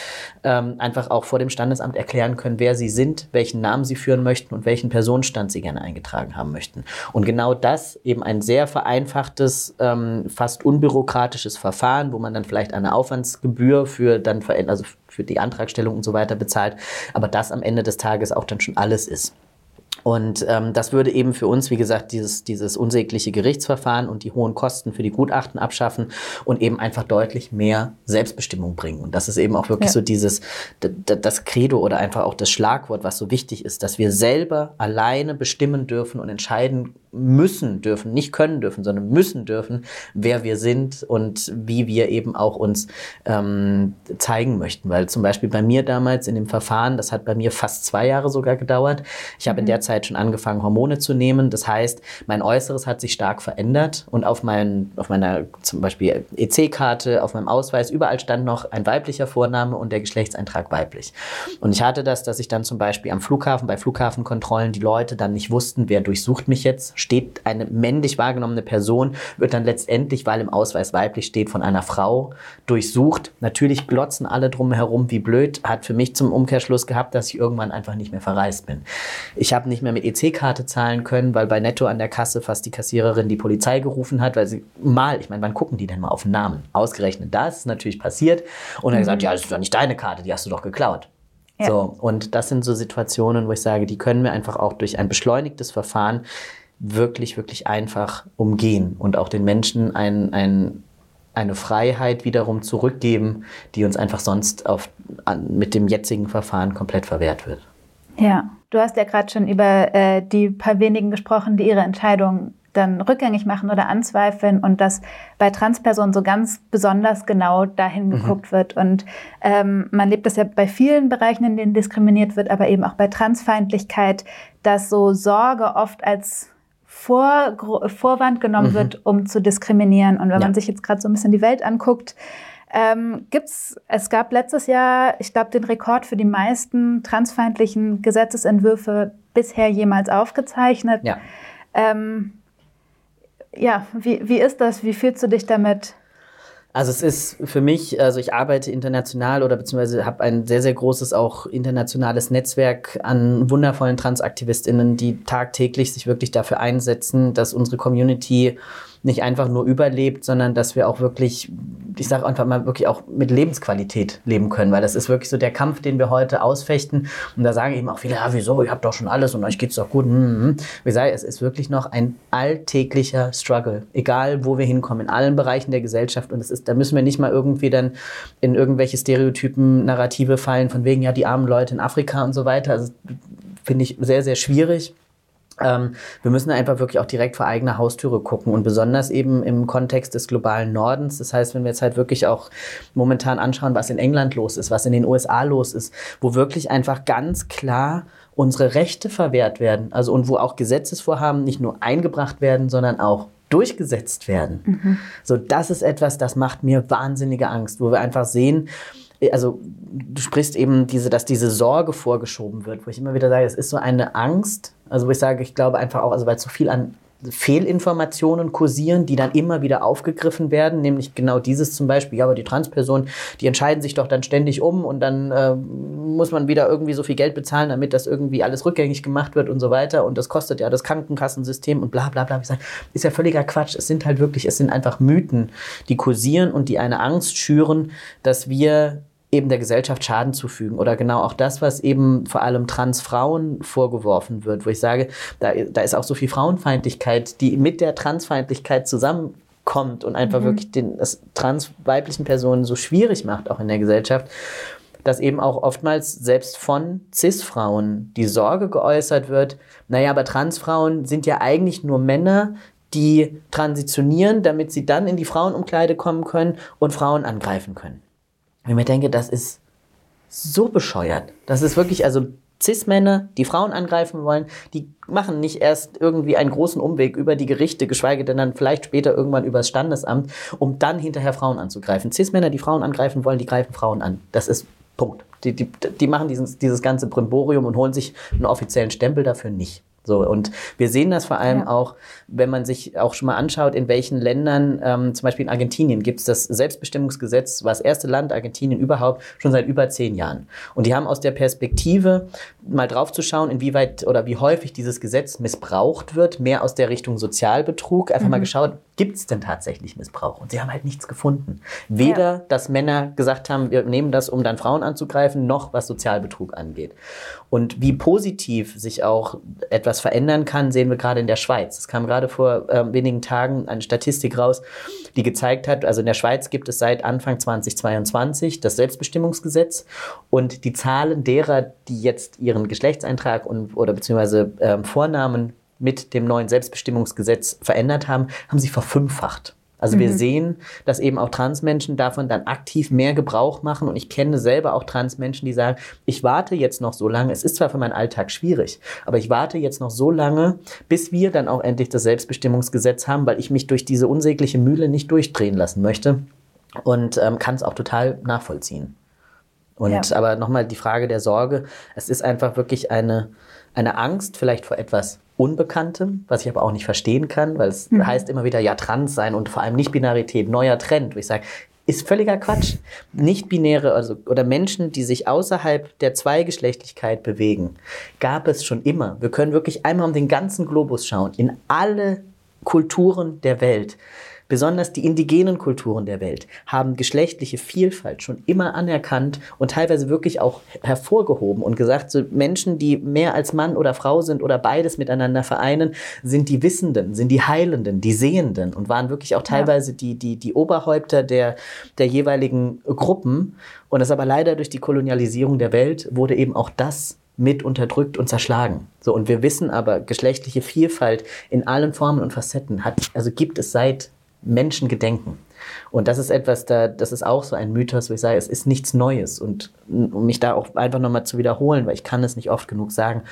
A: ähm, einfach auch vor dem Standesamt erklären können, wer sie sind, welchen Namen sie führen möchten und welchen Personenstand sie gerne eingetragen haben möchten. Und genau das eben ein sehr vereinfachtes, ähm, fast unbürokratisches Verfahren, wo man dann vielleicht eine Aufwandsgebühr für dann also für die Antragstellung und so weiter bezahlt, aber das am Ende des Tages auch dann schon alles ist. Und ähm, das würde eben für uns, wie gesagt, dieses, dieses unsägliche Gerichtsverfahren und die hohen Kosten für die Gutachten abschaffen und eben einfach deutlich mehr Selbstbestimmung bringen. Und das ist eben auch wirklich
D: Ja.
A: so dieses, das Credo oder einfach auch das Schlagwort, was so wichtig ist, dass wir selber alleine bestimmen dürfen und entscheiden müssen dürfen, nicht können dürfen, sondern müssen dürfen, wer wir sind und wie wir eben auch uns ähm, zeigen möchten. Weil zum Beispiel bei mir damals in dem Verfahren, das hat bei mir fast zwei Jahre sogar gedauert. Ich habe in der Zeit Zeit schon angefangen, Hormone zu nehmen. Das heißt, mein Äußeres hat sich stark verändert und auf, mein, auf meiner zum Beispiel EC-Karte, auf meinem Ausweis, überall stand noch ein weiblicher Vorname und der Geschlechtseintrag weiblich. Und ich hatte das, dass ich dann zum Beispiel am Flughafen, bei Flughafenkontrollen, die Leute dann nicht wussten, wer durchsucht mich jetzt. Steht eine männlich wahrgenommene Person, wird dann letztendlich, weil im Ausweis weiblich steht, von einer Frau durchsucht. Natürlich glotzen alle drumherum, wie blöd, hat für mich zum Umkehrschluss gehabt, dass ich irgendwann einfach nicht mehr verreist bin. Ich habe nicht mehr mit EC-Karte zahlen können, weil bei Netto an der Kasse fast die Kassiererin die Polizei gerufen hat, weil sie mal, ich meine, wann gucken die denn mal auf den Namen? Ausgerechnet das ist natürlich passiert. Und er mhm. gesagt, ja, das ist doch nicht deine Karte, die hast du doch geklaut. Ja. So, und das sind so Situationen, wo ich sage, die können wir einfach auch durch ein beschleunigtes Verfahren wirklich, wirklich einfach umgehen und auch den Menschen ein, ein, eine Freiheit wiederum zurückgeben, die uns einfach sonst auf, an, mit dem jetzigen Verfahren komplett verwehrt wird.
D: Ja, du hast ja gerade schon über äh, die paar wenigen gesprochen, die ihre Entscheidung dann rückgängig machen oder anzweifeln und dass bei Transpersonen so ganz besonders genau dahin mhm. geguckt wird. Und ähm, man lebt das ja bei vielen Bereichen, in denen diskriminiert wird, aber eben auch bei Transfeindlichkeit, dass so Sorge oft als vor, Vorwand genommen mhm. wird, um zu diskriminieren. Und wenn ja. man sich jetzt gerade so ein bisschen die Welt anguckt, ähm, gibt's, es gab letztes Jahr, ich glaube, den Rekord für die meisten transfeindlichen Gesetzesentwürfe bisher jemals aufgezeichnet. Ja. Ähm, ja, wie, wie ist das? Wie fühlst du dich damit?
A: Also es ist für mich, also ich arbeite international oder beziehungsweise habe ein sehr, sehr großes auch internationales Netzwerk an wundervollen Transaktivistinnen, die tagtäglich sich wirklich dafür einsetzen, dass unsere Community nicht einfach nur überlebt, sondern dass wir auch wirklich, ich sage einfach mal, wirklich auch mit Lebensqualität leben können, weil das ist wirklich so der Kampf, den wir heute ausfechten. Und da sagen eben auch viele, ja, wieso, ihr habt doch schon alles und euch geht's doch gut. Mhm. Wie sage, es ist wirklich noch ein alltäglicher Struggle, egal wo wir hinkommen, in allen Bereichen der Gesellschaft. Und es ist, da müssen wir nicht mal irgendwie dann in irgendwelche Stereotypen, Narrative fallen, von wegen, ja, die armen Leute in Afrika und so weiter. Also finde ich sehr, sehr schwierig. Ähm, wir müssen einfach wirklich auch direkt vor eigener Haustüre gucken und besonders eben im Kontext des globalen Nordens. Das heißt, wenn wir jetzt halt wirklich auch momentan anschauen, was in England los ist, was in den USA los ist, wo wirklich einfach ganz klar unsere Rechte verwehrt werden, also und wo auch Gesetzesvorhaben nicht nur eingebracht werden, sondern auch durchgesetzt werden. Mhm. So, das ist etwas, das macht mir wahnsinnige Angst, wo wir einfach sehen, also du sprichst eben diese, dass diese Sorge vorgeschoben wird, wo ich immer wieder sage, es ist so eine Angst, also wo ich sage, ich glaube einfach auch, also weil zu viel an Fehlinformationen kursieren, die dann immer wieder aufgegriffen werden, nämlich genau dieses zum Beispiel, ja, aber die Transpersonen, die entscheiden sich doch dann ständig um und dann äh, muss man wieder irgendwie so viel Geld bezahlen, damit das irgendwie alles rückgängig gemacht wird und so weiter und das kostet ja das Krankenkassensystem und bla bla bla. Ich sage, ist ja völliger Quatsch. Es sind halt wirklich, es sind einfach Mythen, die kursieren und die eine Angst schüren, dass wir eben der Gesellschaft Schaden zufügen. Oder genau auch das, was eben vor allem Transfrauen vorgeworfen wird, wo ich sage, da, da ist auch so viel Frauenfeindlichkeit, die mit der Transfeindlichkeit zusammenkommt und einfach mhm. wirklich den das transweiblichen Personen so schwierig macht, auch in der Gesellschaft dass eben auch oftmals selbst von CIS-Frauen die Sorge geäußert wird, naja, aber Transfrauen sind ja eigentlich nur Männer, die transitionieren, damit sie dann in die Frauenumkleide kommen können und Frauen angreifen können. Wenn ich mir denke, das ist so bescheuert. Das ist wirklich, also Cis-Männer, die Frauen angreifen wollen, die machen nicht erst irgendwie einen großen Umweg über die Gerichte, geschweige denn dann vielleicht später irgendwann über das Standesamt, um dann hinterher Frauen anzugreifen. Cis-Männer, die Frauen angreifen wollen, die greifen Frauen an. Das ist Punkt. Die, die, die machen dieses, dieses ganze Brimborium und holen sich einen offiziellen Stempel dafür nicht. So, und wir sehen das vor allem ja. auch, wenn man sich auch schon mal anschaut, in welchen Ländern, ähm, zum Beispiel in Argentinien, gibt es das Selbstbestimmungsgesetz, war das erste Land Argentinien überhaupt, schon seit über zehn Jahren. Und die haben aus der Perspektive, mal drauf zu schauen, inwieweit oder wie häufig dieses Gesetz missbraucht wird, mehr aus der Richtung Sozialbetrug, einfach mhm. mal geschaut, gibt es denn tatsächlich Missbrauch? Und sie haben halt nichts gefunden. Weder, ja. dass Männer gesagt haben, wir nehmen das, um dann Frauen anzugreifen, noch was Sozialbetrug angeht. Und wie positiv sich auch etwas verändern kann, sehen wir gerade in der Schweiz. Es kam gerade vor äh, wenigen Tagen eine Statistik raus, die gezeigt hat, also in der Schweiz gibt es seit Anfang 2022 das Selbstbestimmungsgesetz und die Zahlen derer, die jetzt ihren Geschlechtseintrag und, oder beziehungsweise äh, Vornamen mit dem neuen Selbstbestimmungsgesetz verändert haben, haben sie verfünffacht. Also wir sehen, dass eben auch Transmenschen davon dann aktiv mehr Gebrauch machen. Und ich kenne selber auch Transmenschen, die sagen, ich warte jetzt noch so lange. Es ist zwar für meinen Alltag schwierig, aber ich warte jetzt noch so lange, bis wir dann auch endlich das Selbstbestimmungsgesetz haben, weil ich mich durch diese unsägliche Mühle nicht durchdrehen lassen möchte. Und ähm, kann es auch total nachvollziehen. Und
D: Ja.
A: aber nochmal die Frage der Sorge. Es ist einfach wirklich eine, eine Angst vielleicht vor etwas Unbekanntem, was ich aber auch nicht verstehen kann, weil es heißt immer wieder, ja, trans sein und vor allem Nicht-Binarität, neuer Trend, wo ich sage, ist völliger Quatsch. Nicht-binäre also, oder Menschen, die sich außerhalb der Zweigeschlechtlichkeit bewegen, gab es schon immer. Wir können wirklich einmal um den ganzen Globus schauen, in alle Kulturen der Welt. Besonders die indigenen Kulturen der Welt haben geschlechtliche Vielfalt schon immer anerkannt und teilweise wirklich auch hervorgehoben und gesagt, so Menschen, die mehr als Mann oder Frau sind oder beides miteinander vereinen, sind die Wissenden, sind die Heilenden, die Sehenden und waren wirklich auch teilweise die, die, die Oberhäupter der, der jeweiligen Gruppen. Und das aber leider durch die Kolonialisierung der Welt wurde eben auch das mit unterdrückt und zerschlagen. So, und wir wissen aber, geschlechtliche Vielfalt in allen Formen und Facetten hat, also gibt es seit Menschengedenken. Und das ist etwas, da, das ist auch so ein Mythos, wo ich sage, es ist nichts Neues. Und um mich da auch einfach nochmal zu wiederholen, weil ich kann es nicht oft genug sagen,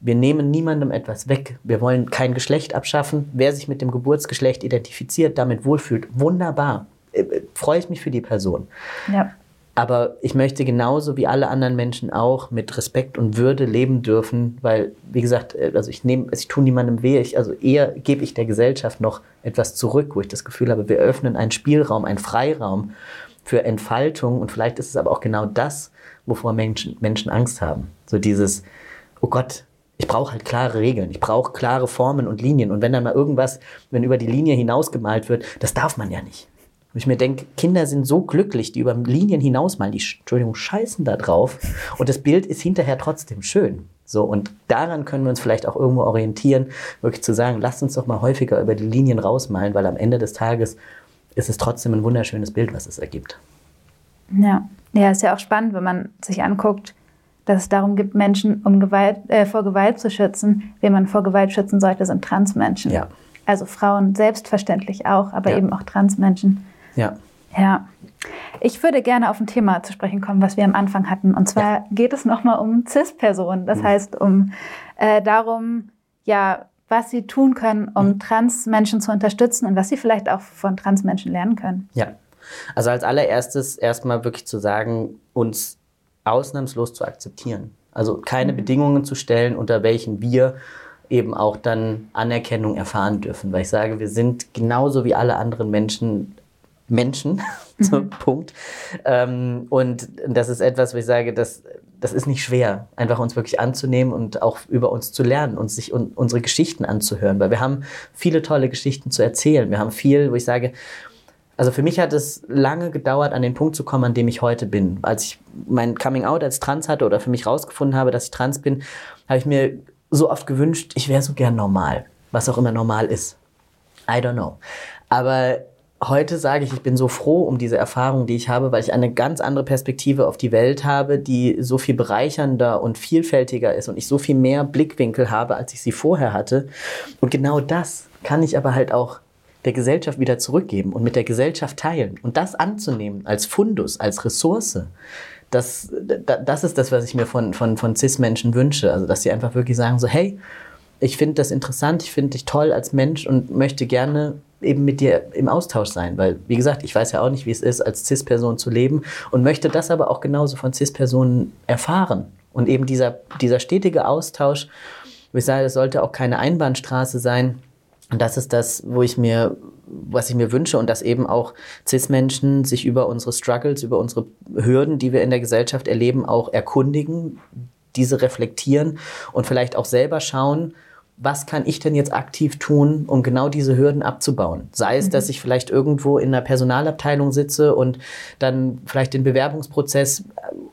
A: wir nehmen niemandem etwas weg. Wir wollen kein Geschlecht abschaffen. Wer sich mit dem Geburtsgeschlecht identifiziert, damit wohlfühlt, wunderbar. Äh, äh, Freue ich mich für die Person.
D: Ja.
A: Aber ich möchte genauso wie alle anderen Menschen auch mit Respekt und Würde leben dürfen, weil, wie gesagt, äh, also ich nehme, also ich tue niemandem weh, ich, also eher gebe ich der Gesellschaft noch etwas zurück, wo ich das Gefühl habe, wir öffnen einen Spielraum, einen Freiraum für Entfaltung und vielleicht ist es aber auch genau das, wovor Menschen, Menschen Angst haben. So dieses, oh Gott, ich brauche halt klare Regeln, ich brauche klare Formen und Linien und wenn dann mal irgendwas, wenn über die Linie hinausgemalt wird, das darf man ja nicht. Und ich mir denke, Kinder sind so glücklich, die über Linien hinausmalen, die, sch- Entschuldigung, scheißen da drauf. Und das Bild ist hinterher trotzdem schön. So, und daran können wir uns vielleicht auch irgendwo orientieren, wirklich zu sagen, lasst uns doch mal häufiger über die Linien rausmalen, weil am Ende des Tages ist es trotzdem ein wunderschönes Bild, was es ergibt.
D: Ja. ja, ist ja auch spannend, wenn man sich anguckt, dass es darum gibt, Menschen um Gewalt, äh, vor Gewalt zu schützen. Wen man vor Gewalt schützen sollte, sind Transmenschen.
A: Ja.
D: Also Frauen selbstverständlich auch, aber
A: Ja.
D: eben auch Transmenschen.
A: Ja.
D: Ja. Ich würde gerne auf ein Thema zu sprechen kommen, was wir am Anfang hatten. Und zwar geht es nochmal um CIS-Personen. Das heißt, um äh, darum, ja, was sie tun können, um Transmenschen zu unterstützen und was sie vielleicht auch von Transmenschen lernen können.
A: Ja. Also als allererstes erstmal wirklich zu sagen, uns ausnahmslos zu akzeptieren. Also keine Bedingungen zu stellen, unter welchen wir eben auch dann Anerkennung erfahren dürfen. Weil ich sage, wir sind genauso wie alle anderen Menschen Menschen, so, Punkt. Ähm, und das ist etwas, wo ich sage, das, das ist nicht schwer, einfach uns wirklich anzunehmen und auch über uns zu lernen und sich un unsere Geschichten anzuhören, weil wir haben viele tolle Geschichten zu erzählen. Wir haben viel, wo ich sage, also für mich hat es lange gedauert, an den Punkt zu kommen, an dem ich heute bin. Als ich mein Coming Out als trans hatte oder für mich rausgefunden habe, dass ich trans bin, habe ich mir so oft gewünscht, ich wäre so gern normal, was auch immer normal ist. I don't know. Aber heute sage ich, ich bin so froh um diese Erfahrung, die ich habe, weil ich eine ganz andere Perspektive auf die Welt habe, die so viel bereichernder und vielfältiger ist und ich so viel mehr Blickwinkel habe, als ich sie vorher hatte. Und genau das kann ich aber halt auch der Gesellschaft wieder zurückgeben und mit der Gesellschaft teilen und das anzunehmen als Fundus, als Ressource. Das, da- das ist das, was ich mir von, von, von CIS-Menschen wünsche. Also, dass sie einfach wirklich sagen so, hey, ich finde das interessant, ich finde dich toll als Mensch und möchte gerne eben mit dir im Austausch sein, weil, wie gesagt, ich weiß ja auch nicht, wie es ist, als CIS-Person zu leben und möchte das aber auch genauso von CIS-Personen erfahren. Und eben dieser, dieser stetige Austausch, wo ich sage, das sollte auch keine Einbahnstraße sein. Und das ist das, wo ich mir, was ich mir wünsche und dass eben auch CIS-Menschen sich über unsere Struggles, über unsere Hürden, die wir in der Gesellschaft erleben, auch erkundigen, diese reflektieren und vielleicht auch selber schauen, was kann ich denn jetzt aktiv tun, um genau diese Hürden abzubauen? Sei es, dass ich vielleicht irgendwo in einer Personalabteilung sitze und dann vielleicht den Bewerbungsprozess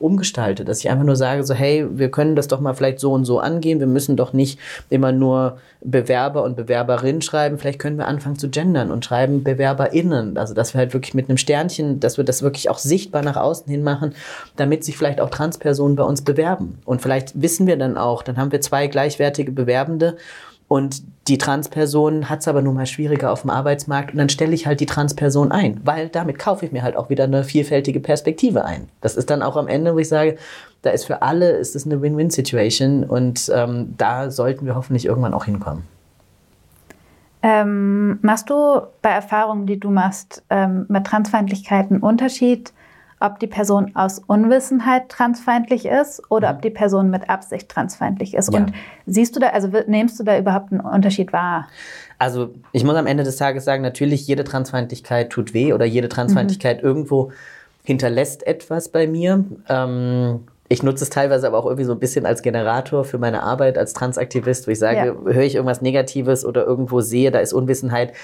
A: umgestalte, dass ich einfach nur sage, so hey, wir können das doch mal vielleicht so und so angehen, wir müssen doch nicht immer nur Bewerber und Bewerberinnen schreiben, vielleicht können wir anfangen zu gendern und schreiben BewerberInnen, also dass wir halt wirklich mit einem Sternchen, dass wir das wirklich auch sichtbar nach außen hin machen, damit sich vielleicht auch Transpersonen bei uns bewerben. Und vielleicht wissen wir dann auch, dann haben wir zwei gleichwertige Bewerbende Und die Transperson hat es aber nun mal schwieriger auf dem Arbeitsmarkt und dann stelle ich halt die Transperson ein, weil damit kaufe ich mir halt auch wieder eine vielfältige Perspektive ein. Das ist dann auch am Ende, wo ich sage, da ist für alle ist es eine Win-Win-Situation und ähm, da sollten wir hoffentlich irgendwann auch hinkommen.
D: Ähm, machst du bei Erfahrungen, die du machst, ähm, mit Transfeindlichkeit einen Unterschied ob die Person aus Unwissenheit transfeindlich ist oder ob mhm. die Person mit Absicht transfeindlich ist. Ja. Und siehst du da, also nimmst du da überhaupt einen Unterschied wahr?
A: Also ich muss am Ende des Tages sagen, natürlich jede Transfeindlichkeit tut weh oder jede Transfeindlichkeit mhm. irgendwo hinterlässt etwas bei mir. Ähm, ich nutze es teilweise aber auch irgendwie so ein bisschen als Generator für meine Arbeit als Transaktivist, wo ich sage, ja. höre ich irgendwas Negatives oder irgendwo sehe, da ist Unwissenheit,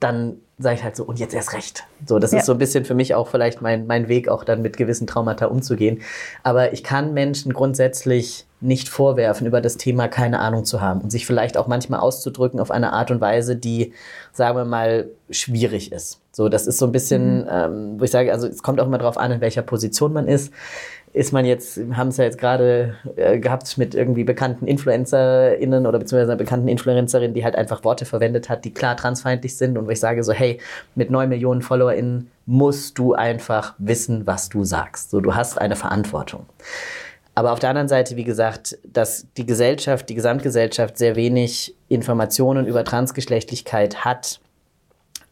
A: dann sage ich halt so, und jetzt erst recht. So, das ja. ist so ein bisschen für mich auch vielleicht mein, mein Weg, auch dann mit gewissen Traumata umzugehen. Aber ich kann Menschen grundsätzlich nicht vorwerfen, über das Thema keine Ahnung zu haben und sich vielleicht auch manchmal auszudrücken auf eine Art und Weise, die, sagen wir mal, schwierig ist. So, das ist so ein bisschen, mhm. ähm, wo ich sage, also es kommt auch immer darauf an, in welcher Position man ist ist man jetzt, haben es ja jetzt gerade äh, gehabt mit irgendwie bekannten InfluencerInnen oder beziehungsweise einer bekannten Influencerin, die halt einfach Worte verwendet hat, die klar transfeindlich sind und wo ich sage so, hey, mit neun Millionen FollowerInnen musst du einfach wissen, was du sagst. So, du hast eine Verantwortung. Aber auf der anderen Seite, wie gesagt, dass die Gesellschaft, die Gesamtgesellschaft sehr wenig Informationen über Transgeschlechtlichkeit hat,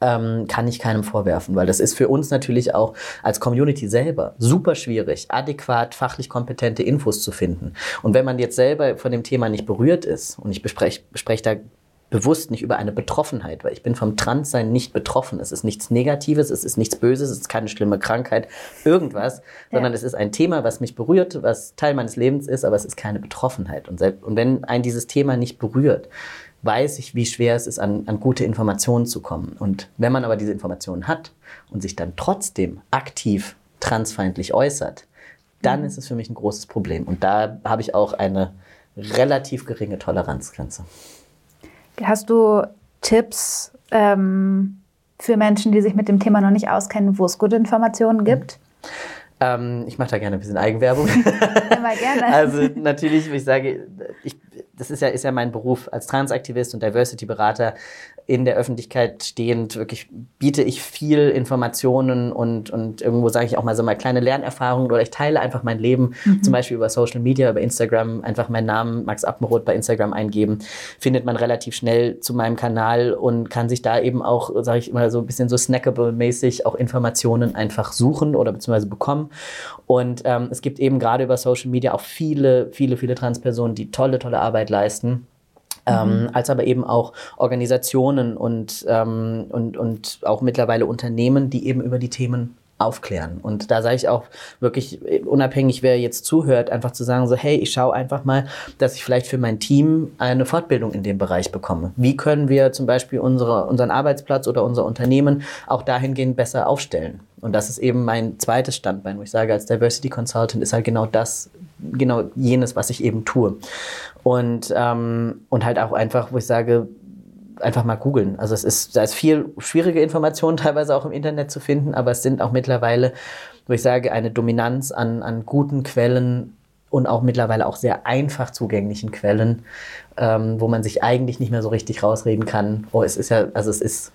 A: ähm, kann ich keinem vorwerfen, weil das ist für uns natürlich auch als Community selber super schwierig, adäquat fachlich kompetente Infos zu finden. Und wenn man jetzt selber von dem Thema nicht berührt ist, und ich bespreche besprech da bewusst nicht über eine Betroffenheit, weil ich bin vom Transsein nicht betroffen. Es ist nichts Negatives, es ist nichts Böses, es ist keine schlimme Krankheit, irgendwas, ja. sondern es ist ein Thema, was mich berührt, was Teil meines Lebens ist, aber es ist keine Betroffenheit. Und, selbst, und wenn ein dieses Thema nicht berührt, weiß ich, wie schwer es ist, an, an gute Informationen zu kommen. Und wenn man aber diese Informationen hat und sich dann trotzdem aktiv transfeindlich äußert, dann mhm. ist es für mich ein großes Problem. Und da habe ich auch eine relativ geringe Toleranzgrenze.
D: Hast du Tipps ähm, für Menschen, die sich mit dem Thema noch nicht auskennen, wo es gute Informationen gibt?
A: Ähm, ich mache da gerne ein bisschen Eigenwerbung. Immer gerne. also natürlich, ich sage, ich das ist ja, ist ja mein Beruf als Transaktivist und Diversity-Berater in der Öffentlichkeit stehend. Wirklich biete ich viel Informationen und, und irgendwo sage ich auch mal so mal kleine Lernerfahrungen oder ich teile einfach mein Leben, mhm. zum Beispiel über Social Media, über Instagram, einfach meinen Namen Max Appenroth bei Instagram eingeben, findet man relativ schnell zu meinem Kanal und kann sich da eben auch, sage ich immer so ein bisschen so snackable-mäßig auch Informationen einfach suchen oder beziehungsweise bekommen. Und ähm, es gibt eben gerade über Social Media auch viele, viele, viele Transpersonen, die tolle, tolle Arbeit leisten. Ähm, mhm. als aber eben auch Organisationen und, ähm, und, und auch mittlerweile Unternehmen, die eben über die Themen aufklären. Und da sage ich auch wirklich, unabhängig wer jetzt zuhört, einfach zu sagen, so, hey, ich schaue einfach mal, dass ich vielleicht für mein Team eine Fortbildung in dem Bereich bekomme. Wie können wir zum Beispiel unsere, unseren Arbeitsplatz oder unser Unternehmen auch dahingehend besser aufstellen? Und das ist eben mein zweites Standbein, wo ich sage, als Diversity Consultant ist halt genau das, genau jenes, was ich eben tue. Und, ähm, und halt auch einfach, wo ich sage, einfach mal googeln. Also es ist, da ist viel schwierige Informationen teilweise auch im Internet zu finden, aber es sind auch mittlerweile, wo ich sage, eine Dominanz an, an guten Quellen und auch mittlerweile auch sehr einfach zugänglichen Quellen, ähm, wo man sich eigentlich nicht mehr so richtig rausreden kann. Oh, es ist ja, also es ist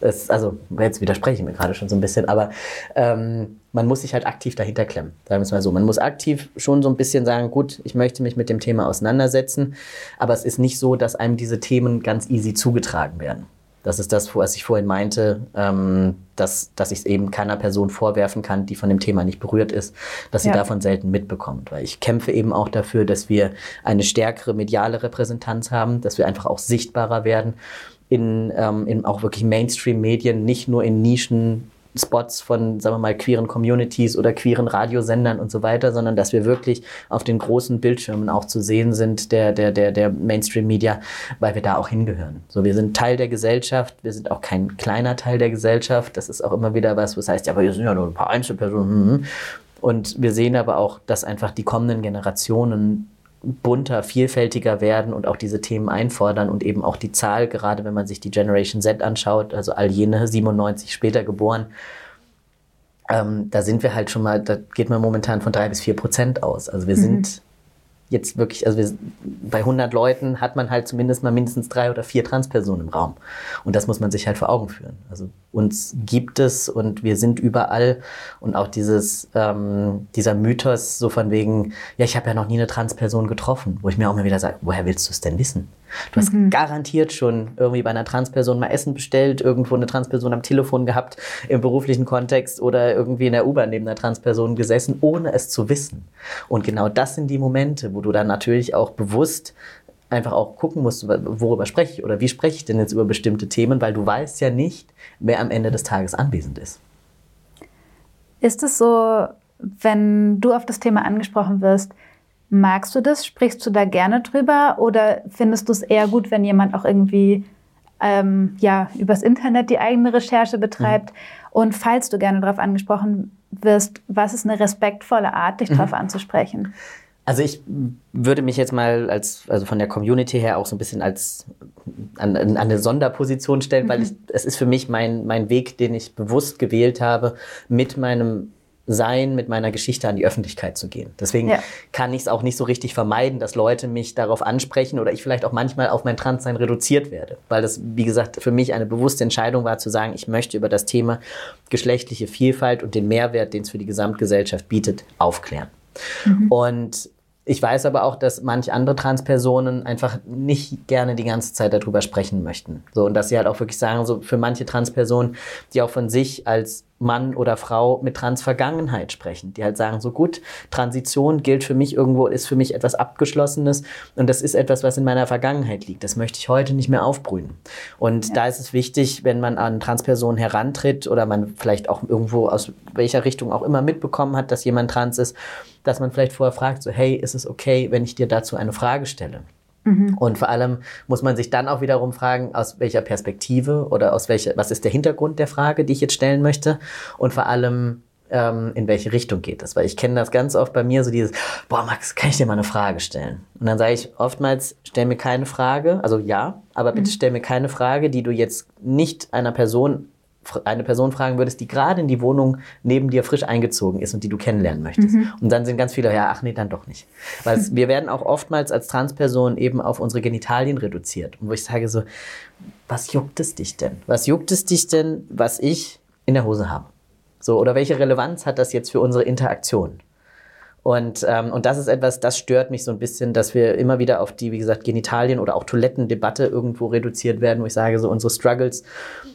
A: es, also jetzt widerspreche ich mir gerade schon so ein bisschen, aber ähm, man muss sich halt aktiv dahinter klemmen. Sagen wir es mal so. Man muss aktiv schon so ein bisschen sagen, gut, ich möchte mich mit dem Thema auseinandersetzen, aber es ist nicht so, dass einem diese Themen ganz easy zugetragen werden. Das ist das, was ich vorhin meinte, ähm, dass, dass ich es eben keiner Person vorwerfen kann, die von dem Thema nicht berührt ist, dass sie ja. davon selten mitbekommt. Weil ich kämpfe eben auch dafür, dass wir eine stärkere mediale Repräsentanz haben, dass wir einfach auch sichtbarer werden in, ähm, in auch wirklich Mainstream-Medien, nicht nur in Nischen. Spots von, sagen wir mal, queeren Communities oder queeren Radiosendern und so weiter, sondern dass wir wirklich auf den großen Bildschirmen auch zu sehen sind, der, der, der, der Mainstream-Media, weil wir da auch hingehören. So, wir sind Teil der Gesellschaft, wir sind auch kein kleiner Teil der Gesellschaft. Das ist auch immer wieder was, was heißt, ja, aber wir sind ja nur ein paar Einzelpersonen. Hm, hm. Und wir sehen aber auch, dass einfach die kommenden Generationen bunter, vielfältiger werden und auch diese Themen einfordern und eben auch die Zahl, gerade wenn man sich die Generation Z anschaut, also all jene 97 später geboren, ähm, da sind wir halt schon mal, da geht man momentan von drei bis vier Prozent aus. Also wir mhm. sind jetzt wirklich, also wir, bei 100 Leuten hat man halt zumindest mal mindestens drei oder vier Transpersonen im Raum. Und das muss man sich halt vor Augen führen. Also uns gibt es und wir sind überall. Und auch dieses, ähm, dieser Mythos so von wegen, ja, ich habe ja noch nie eine Transperson getroffen, wo ich mir auch mal wieder sage, woher willst du es denn wissen? Du hast mhm. garantiert schon irgendwie bei einer Transperson mal Essen bestellt, irgendwo eine Transperson am Telefon gehabt, im beruflichen Kontext oder irgendwie in der U-Bahn neben einer Transperson gesessen, ohne es zu wissen. Und genau das sind die Momente, wo du dann natürlich auch bewusst einfach auch gucken musst, worüber spreche ich oder wie spreche ich denn jetzt über bestimmte Themen, weil du weißt ja nicht, wer am Ende des Tages anwesend ist.
D: Ist es so, wenn du auf das Thema angesprochen wirst, magst du das? Sprichst du da gerne drüber oder findest du es eher gut, wenn jemand auch irgendwie ähm, ja, übers Internet die eigene Recherche betreibt? Mhm. Und falls du gerne darauf angesprochen wirst, was ist eine respektvolle Art, dich mhm. darauf anzusprechen?
A: Also ich würde mich jetzt mal als, also von der Community her auch so ein bisschen als an, an eine Sonderposition stellen, mhm. weil ich, es ist für mich mein, mein Weg, den ich bewusst gewählt habe, mit meinem sein, mit meiner Geschichte an die Öffentlichkeit zu gehen. Deswegen ja. kann ich es auch nicht so richtig vermeiden, dass Leute mich darauf ansprechen oder ich vielleicht auch manchmal auf mein Transsein reduziert werde. Weil das, wie gesagt, für mich eine bewusste Entscheidung war zu sagen, ich möchte über das Thema geschlechtliche Vielfalt und den Mehrwert, den es für die Gesamtgesellschaft bietet, aufklären. Mhm. Und ich weiß aber auch, dass manche andere Transpersonen einfach nicht gerne die ganze Zeit darüber sprechen möchten. So, und dass sie halt auch wirklich sagen, so für manche Transpersonen, die auch von sich als Mann oder Frau mit Transvergangenheit sprechen, die halt sagen, so gut, Transition gilt für mich irgendwo, ist für mich etwas Abgeschlossenes und das ist etwas, was in meiner Vergangenheit liegt. Das möchte ich heute nicht mehr aufbrühen. Und ja. da ist es wichtig, wenn man an Transpersonen herantritt oder man vielleicht auch irgendwo aus welcher Richtung auch immer mitbekommen hat, dass jemand trans ist, dass man vielleicht vorher fragt, so hey, ist es okay, wenn ich dir dazu eine Frage stelle? Mhm. Und vor allem muss man sich dann auch wiederum fragen, aus welcher Perspektive oder aus welcher, was ist der Hintergrund der Frage, die ich jetzt stellen möchte? Und vor allem, ähm, in welche Richtung geht das? Weil ich kenne das ganz oft bei mir, so dieses, boah, Max, kann ich dir mal eine Frage stellen? Und dann sage ich oftmals, stell mir keine Frage, also ja, aber bitte mhm. stell mir keine Frage, die du jetzt nicht einer Person eine Person fragen würdest, die gerade in die Wohnung neben dir frisch eingezogen ist und die du kennenlernen möchtest. Mhm. Und dann sind ganz viele, ja, ach nee, dann doch nicht. Weil wir werden auch oftmals als Transperson eben auf unsere Genitalien reduziert. Und wo ich sage so, was juckt es dich denn? Was juckt es dich denn, was ich in der Hose habe? So, oder welche Relevanz hat das jetzt für unsere Interaktion? Und, ähm, und das ist etwas, das stört mich so ein bisschen, dass wir immer wieder auf die, wie gesagt, Genitalien oder auch Toilettendebatte irgendwo reduziert werden, wo ich sage, so unsere Struggles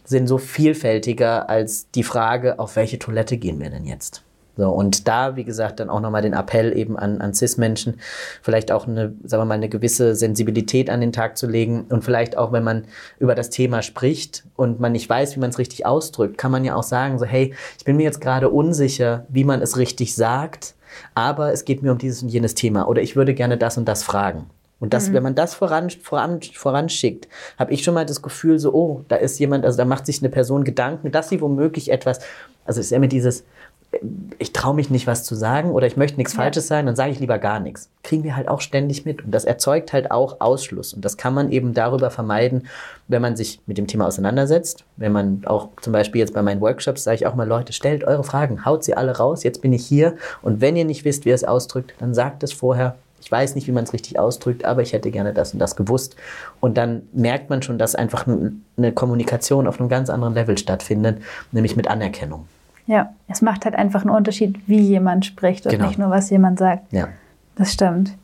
A: sind so vielfältiger als die Frage, auf welche Toilette gehen wir denn jetzt? So, und da, wie gesagt, dann auch nochmal den Appell eben an, an CIS-Menschen, vielleicht auch eine, sagen wir mal, eine gewisse Sensibilität an den Tag zu legen und vielleicht auch, wenn man über das Thema spricht und man nicht weiß, wie man es richtig ausdrückt, kann man ja auch sagen, so, hey, ich bin mir jetzt gerade unsicher, wie man es richtig sagt aber es geht mir um dieses und jenes Thema oder ich würde gerne das und das fragen. Und das, mhm. wenn man das voran, voran, voranschickt, habe ich schon mal das Gefühl, so, oh, da ist jemand, also da macht sich eine Person Gedanken, dass sie womöglich etwas, also es ist immer dieses, ich traue mich nicht, was zu sagen oder ich möchte nichts ja. Falsches sagen, dann sage ich lieber gar nichts. Kriegen wir halt auch ständig mit. Und das erzeugt halt auch Ausschluss. Und das kann man eben darüber vermeiden, wenn man sich mit dem Thema auseinandersetzt. Wenn man auch zum Beispiel jetzt bei meinen Workshops sage ich auch mal, Leute, stellt eure Fragen, haut sie alle raus, jetzt bin ich hier. Und wenn ihr nicht wisst, wie ihr es ausdrückt, dann sagt es vorher. Ich weiß nicht, wie man es richtig ausdrückt, aber ich hätte gerne das und das gewusst. Und dann merkt man schon, dass einfach eine Kommunikation auf einem ganz anderen Level stattfindet, nämlich mit Anerkennung.
D: Ja, es macht halt einfach einen Unterschied, wie jemand spricht und genau. nicht nur, was jemand sagt.
A: Ja.
D: Das stimmt.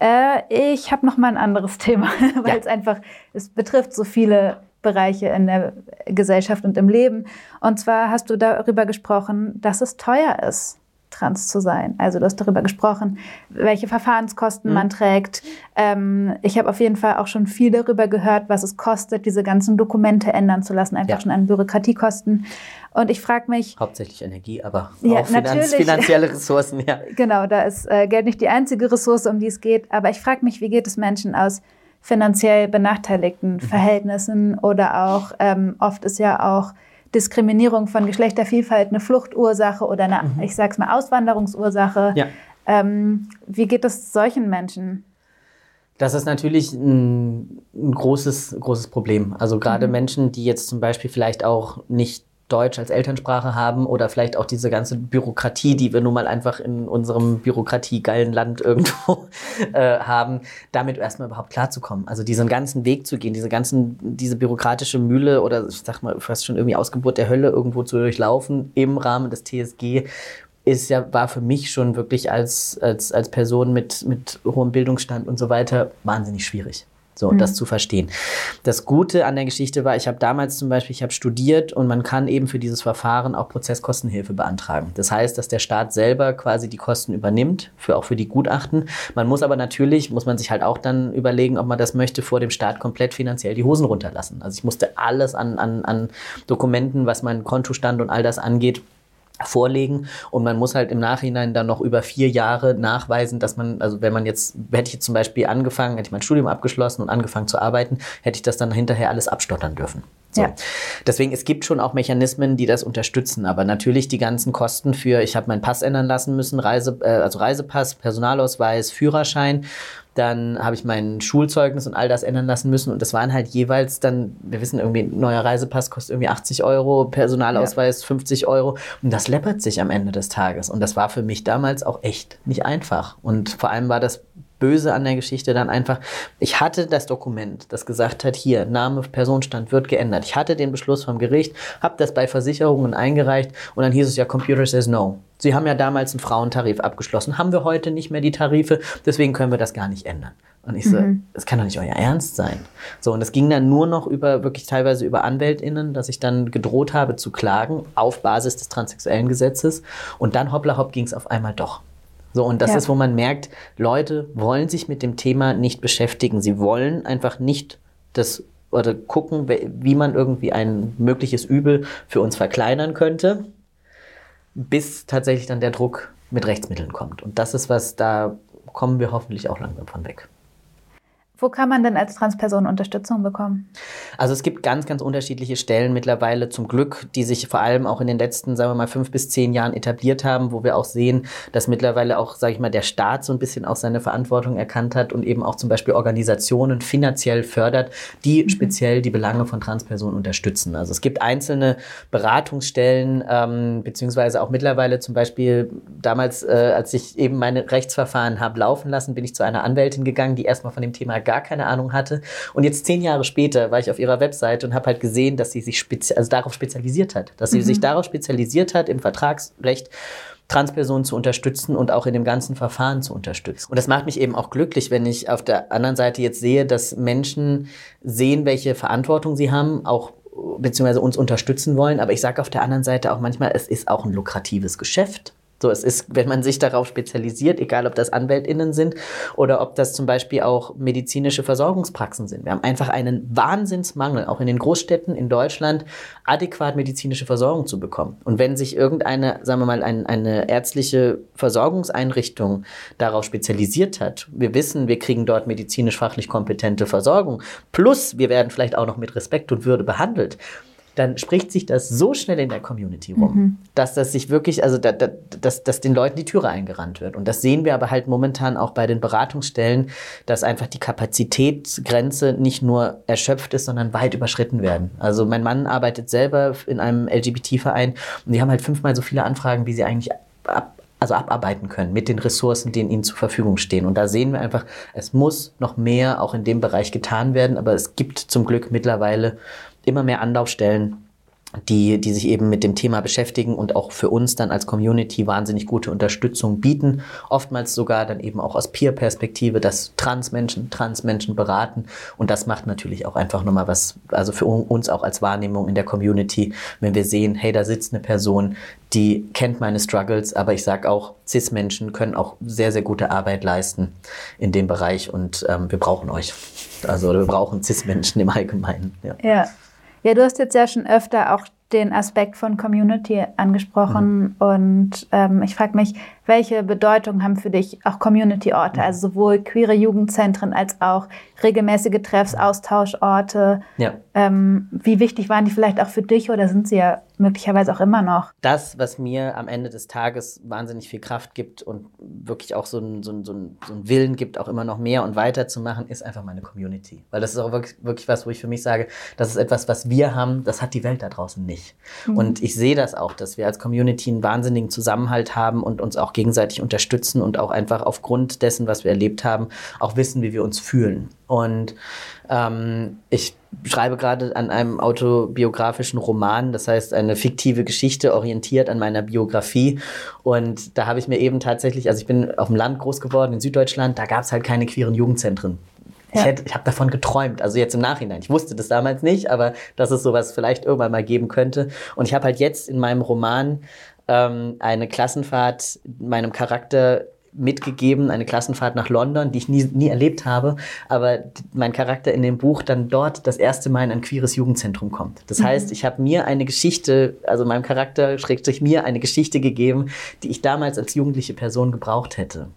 D: Äh, ich habe noch mal ein anderes Thema, weil ja. es einfach, es betrifft so viele Bereiche in der Gesellschaft und im Leben. Und zwar hast du darüber gesprochen, dass es teuer ist trans zu sein. Also du hast darüber gesprochen, welche Verfahrenskosten mhm. man trägt. Ähm, ich habe auf jeden Fall auch schon viel darüber gehört, was es kostet, diese ganzen Dokumente ändern zu lassen, einfach ja. schon an Bürokratiekosten. Und ich frage mich...
A: Hauptsächlich Energie, aber ja, auch Finanz, finanzielle Ressourcen, ja.
D: Genau, da ist äh, Geld nicht die einzige Ressource, um die es geht. Aber ich frage mich, wie geht es Menschen aus finanziell benachteiligten mhm. Verhältnissen oder auch, ähm, oft ist ja auch Diskriminierung von Geschlechtervielfalt eine Fluchtursache oder eine, mhm. ich sag's mal, Auswanderungsursache. Ja. Ähm, wie geht es solchen Menschen?
A: Das ist natürlich ein, ein großes, großes Problem. Also gerade mhm. Menschen, die jetzt zum Beispiel vielleicht auch nicht Deutsch als Elternsprache haben oder vielleicht auch diese ganze Bürokratie, die wir nun mal einfach in unserem bürokratiegeilen Land irgendwo äh, haben, damit erstmal überhaupt klarzukommen. Also diesen ganzen Weg zu gehen, diese ganzen, diese bürokratische Mühle oder ich sag mal fast schon irgendwie Ausgeburt der Hölle irgendwo zu durchlaufen im Rahmen des TSG ist ja, war für mich schon wirklich als, als, als Person mit, mit hohem Bildungsstand und so weiter wahnsinnig schwierig. So, mhm. das zu verstehen. Das Gute an der Geschichte war, ich habe damals zum Beispiel, ich habe studiert und man kann eben für dieses Verfahren auch Prozesskostenhilfe beantragen. Das heißt, dass der Staat selber quasi die Kosten übernimmt, für, auch für die Gutachten. Man muss aber natürlich, muss man sich halt auch dann überlegen, ob man das möchte, vor dem Staat komplett finanziell die Hosen runterlassen. Also ich musste alles an, an, an Dokumenten, was mein Kontostand und all das angeht, vorlegen und man muss halt im Nachhinein dann noch über vier Jahre nachweisen, dass man, also wenn man jetzt, hätte ich jetzt zum Beispiel angefangen, hätte ich mein Studium abgeschlossen und angefangen zu arbeiten, hätte ich das dann hinterher alles abstottern dürfen. So. Ja. Deswegen, es gibt schon auch Mechanismen, die das unterstützen, aber natürlich die ganzen Kosten für, ich habe meinen Pass ändern lassen müssen, Reise, äh, also Reisepass, Personalausweis, Führerschein dann habe ich mein Schulzeugnis und all das ändern lassen müssen. Und das waren halt jeweils dann, wir wissen irgendwie, ein neuer Reisepass kostet irgendwie 80 Euro, Personalausweis ja. 50 Euro. Und das läppert sich am Ende des Tages. Und das war für mich damals auch echt nicht einfach. Und vor allem war das Böse an der Geschichte dann einfach, ich hatte das Dokument, das gesagt hat, hier, Name, Personenstand wird geändert. Ich hatte den Beschluss vom Gericht, habe das bei Versicherungen eingereicht und dann hieß es ja, Computer says no. Sie haben ja damals einen Frauentarif abgeschlossen, haben wir heute nicht mehr die Tarife, deswegen können wir das gar nicht ändern. Und ich so, mhm. das kann doch nicht euer Ernst sein. So, und es ging dann nur noch über, wirklich teilweise über AnwältInnen, dass ich dann gedroht habe zu klagen auf Basis des transsexuellen Gesetzes. Und dann hoppla hopp ging es auf einmal doch. So, und das ja. ist, wo man merkt, Leute wollen sich mit dem Thema nicht beschäftigen. Sie wollen einfach nicht das oder gucken, wie man irgendwie ein mögliches Übel für uns verkleinern könnte, bis tatsächlich dann der Druck mit Rechtsmitteln kommt. Und das ist was, da kommen wir hoffentlich auch langsam von weg.
D: Wo kann man denn als Transperson Unterstützung bekommen?
A: Also es gibt ganz, ganz unterschiedliche Stellen mittlerweile zum Glück, die sich vor allem auch in den letzten, sagen wir mal, fünf bis zehn Jahren etabliert haben, wo wir auch sehen, dass mittlerweile auch, sage ich mal, der Staat so ein bisschen auch seine Verantwortung erkannt hat und eben auch zum Beispiel Organisationen finanziell fördert, die mhm. speziell die Belange von Transpersonen unterstützen. Also es gibt einzelne Beratungsstellen, ähm, beziehungsweise auch mittlerweile zum Beispiel damals, äh, als ich eben meine Rechtsverfahren habe laufen lassen, bin ich zu einer Anwältin gegangen, die erstmal von dem Thema gar keine Ahnung hatte. Und jetzt zehn Jahre später war ich auf ihrer Webseite und habe halt gesehen, dass sie sich spezi also darauf spezialisiert hat. Dass sie mhm. sich darauf spezialisiert hat, im Vertragsrecht Transpersonen zu unterstützen und auch in dem ganzen Verfahren zu unterstützen. Und das macht mich eben auch glücklich, wenn ich auf der anderen Seite jetzt sehe, dass Menschen sehen, welche Verantwortung sie haben, auch beziehungsweise uns unterstützen wollen. Aber ich sage auf der anderen Seite auch manchmal, es ist auch ein lukratives Geschäft. So, es ist, wenn man sich darauf spezialisiert, egal ob das AnwältInnen sind oder ob das zum Beispiel auch medizinische Versorgungspraxen sind. Wir haben einfach einen Wahnsinnsmangel, auch in den Großstädten in Deutschland, adäquat medizinische Versorgung zu bekommen. Und wenn sich irgendeine, sagen wir mal, ein, eine ärztliche Versorgungseinrichtung darauf spezialisiert hat, wir wissen, wir kriegen dort medizinisch-fachlich kompetente Versorgung, plus wir werden vielleicht auch noch mit Respekt und Würde behandelt, dann spricht sich das so schnell in der Community rum, mhm. dass das sich wirklich, also da, da, dass, dass den Leuten die Türe eingerannt wird. Und das sehen wir aber halt momentan auch bei den Beratungsstellen, dass einfach die Kapazitätsgrenze nicht nur erschöpft ist, sondern weit überschritten werden. Also mein Mann arbeitet selber in einem LGBT-Verein und die haben halt fünfmal so viele Anfragen, wie sie eigentlich ab, also abarbeiten können mit den Ressourcen, die ihnen zur Verfügung stehen. Und da sehen wir einfach, es muss noch mehr auch in dem Bereich getan werden, aber es gibt zum Glück mittlerweile immer mehr Anlaufstellen, die, die sich eben mit dem Thema beschäftigen und auch für uns dann als Community wahnsinnig gute Unterstützung bieten. Oftmals sogar dann eben auch aus Peer-Perspektive, dass Transmenschen Transmenschen beraten. Und das macht natürlich auch einfach nochmal was, also für uns auch als Wahrnehmung in der Community, wenn wir sehen, hey, da sitzt eine Person, die kennt meine Struggles, aber ich sage auch, CIS-Menschen können auch sehr, sehr gute Arbeit leisten in dem Bereich und ähm, wir brauchen euch. Also wir brauchen CIS-Menschen im Allgemeinen.
D: Ja. ja. Ja, du hast jetzt ja schon öfter auch den Aspekt von Community angesprochen. Mhm. Und ähm, ich frage mich, welche Bedeutung haben für dich auch Community-Orte, also sowohl queere Jugendzentren als auch regelmäßige Treffs, Austauschorte?
A: Ja.
D: Ähm, wie wichtig waren die vielleicht auch für dich oder sind sie ja möglicherweise auch immer noch?
A: Das, was mir am Ende des Tages wahnsinnig viel Kraft gibt und wirklich auch so einen so so ein, so ein Willen gibt, auch immer noch mehr und weiterzumachen, ist einfach meine Community. Weil das ist auch wirklich, wirklich was, wo ich für mich sage, das ist etwas, was wir haben, das hat die Welt da draußen nicht. Mhm. Und ich sehe das auch, dass wir als Community einen wahnsinnigen Zusammenhalt haben und uns auch gegenseitig unterstützen und auch einfach aufgrund dessen, was wir erlebt haben, auch wissen, wie wir uns fühlen. Und ähm, ich schreibe gerade an einem autobiografischen Roman, das heißt eine fiktive Geschichte orientiert an meiner Biografie. Und da habe ich mir eben tatsächlich, also ich bin auf dem Land groß geworden in Süddeutschland, da gab es halt keine queeren Jugendzentren. Ja. Ich, ich habe davon geträumt, also jetzt im Nachhinein. Ich wusste das damals nicht, aber dass es sowas vielleicht irgendwann mal geben könnte. Und ich habe halt jetzt in meinem Roman ähm, eine Klassenfahrt meinem Charakter mitgegeben, eine Klassenfahrt nach London, die ich nie, nie erlebt habe, aber mein Charakter in dem Buch dann dort das erste Mal in ein queeres Jugendzentrum kommt. Das mhm. heißt, ich habe mir eine Geschichte, also meinem Charakter schrägt sich mir eine Geschichte gegeben, die ich damals als jugendliche Person gebraucht hätte.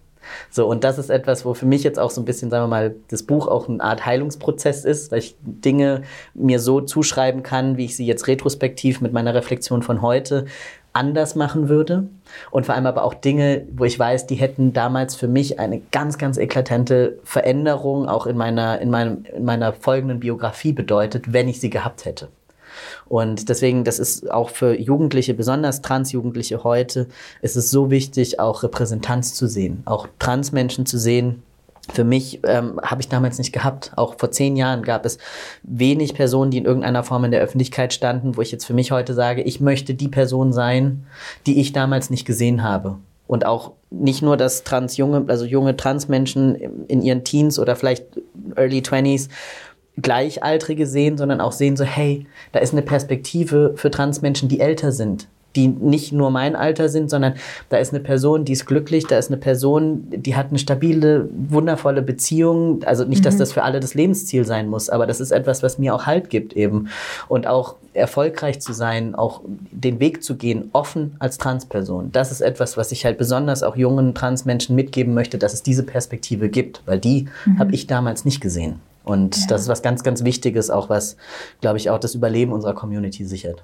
A: So, und das ist etwas, wo für mich jetzt auch so ein bisschen, sagen wir mal, das Buch auch eine Art Heilungsprozess ist, weil ich Dinge mir so zuschreiben kann, wie ich sie jetzt retrospektiv mit meiner Reflexion von heute anders machen würde. Und vor allem aber auch Dinge, wo ich weiß, die hätten damals für mich eine ganz, ganz eklatante Veränderung auch in meiner, in meinem, in meiner folgenden Biografie bedeutet, wenn ich sie gehabt hätte. Und deswegen, das ist auch für Jugendliche, besonders Transjugendliche heute, ist es so wichtig, auch Repräsentanz zu sehen, auch Transmenschen zu sehen, für mich ähm, habe ich damals nicht gehabt. Auch vor zehn Jahren gab es wenig Personen, die in irgendeiner Form in der Öffentlichkeit standen, wo ich jetzt für mich heute sage, ich möchte die Person sein, die ich damals nicht gesehen habe. Und auch nicht nur, dass trans junge, also junge Transmenschen in ihren Teens oder vielleicht Early Twenties Gleichaltrige sehen, sondern auch sehen so, hey, da ist eine Perspektive für Transmenschen, die älter sind, die nicht nur mein Alter sind, sondern da ist eine Person, die ist glücklich, da ist eine Person, die hat eine stabile, wundervolle Beziehung. Also nicht, dass mhm. das für alle das Lebensziel sein muss, aber das ist etwas, was mir auch Halt gibt eben. Und auch erfolgreich zu sein, auch den Weg zu gehen, offen als Transperson. Das ist etwas, was ich halt besonders auch jungen Transmenschen mitgeben möchte, dass es diese Perspektive gibt, weil die mhm. habe ich damals nicht gesehen. Und ja. das ist was ganz, ganz Wichtiges, auch was, glaube ich, auch das Überleben unserer Community sichert.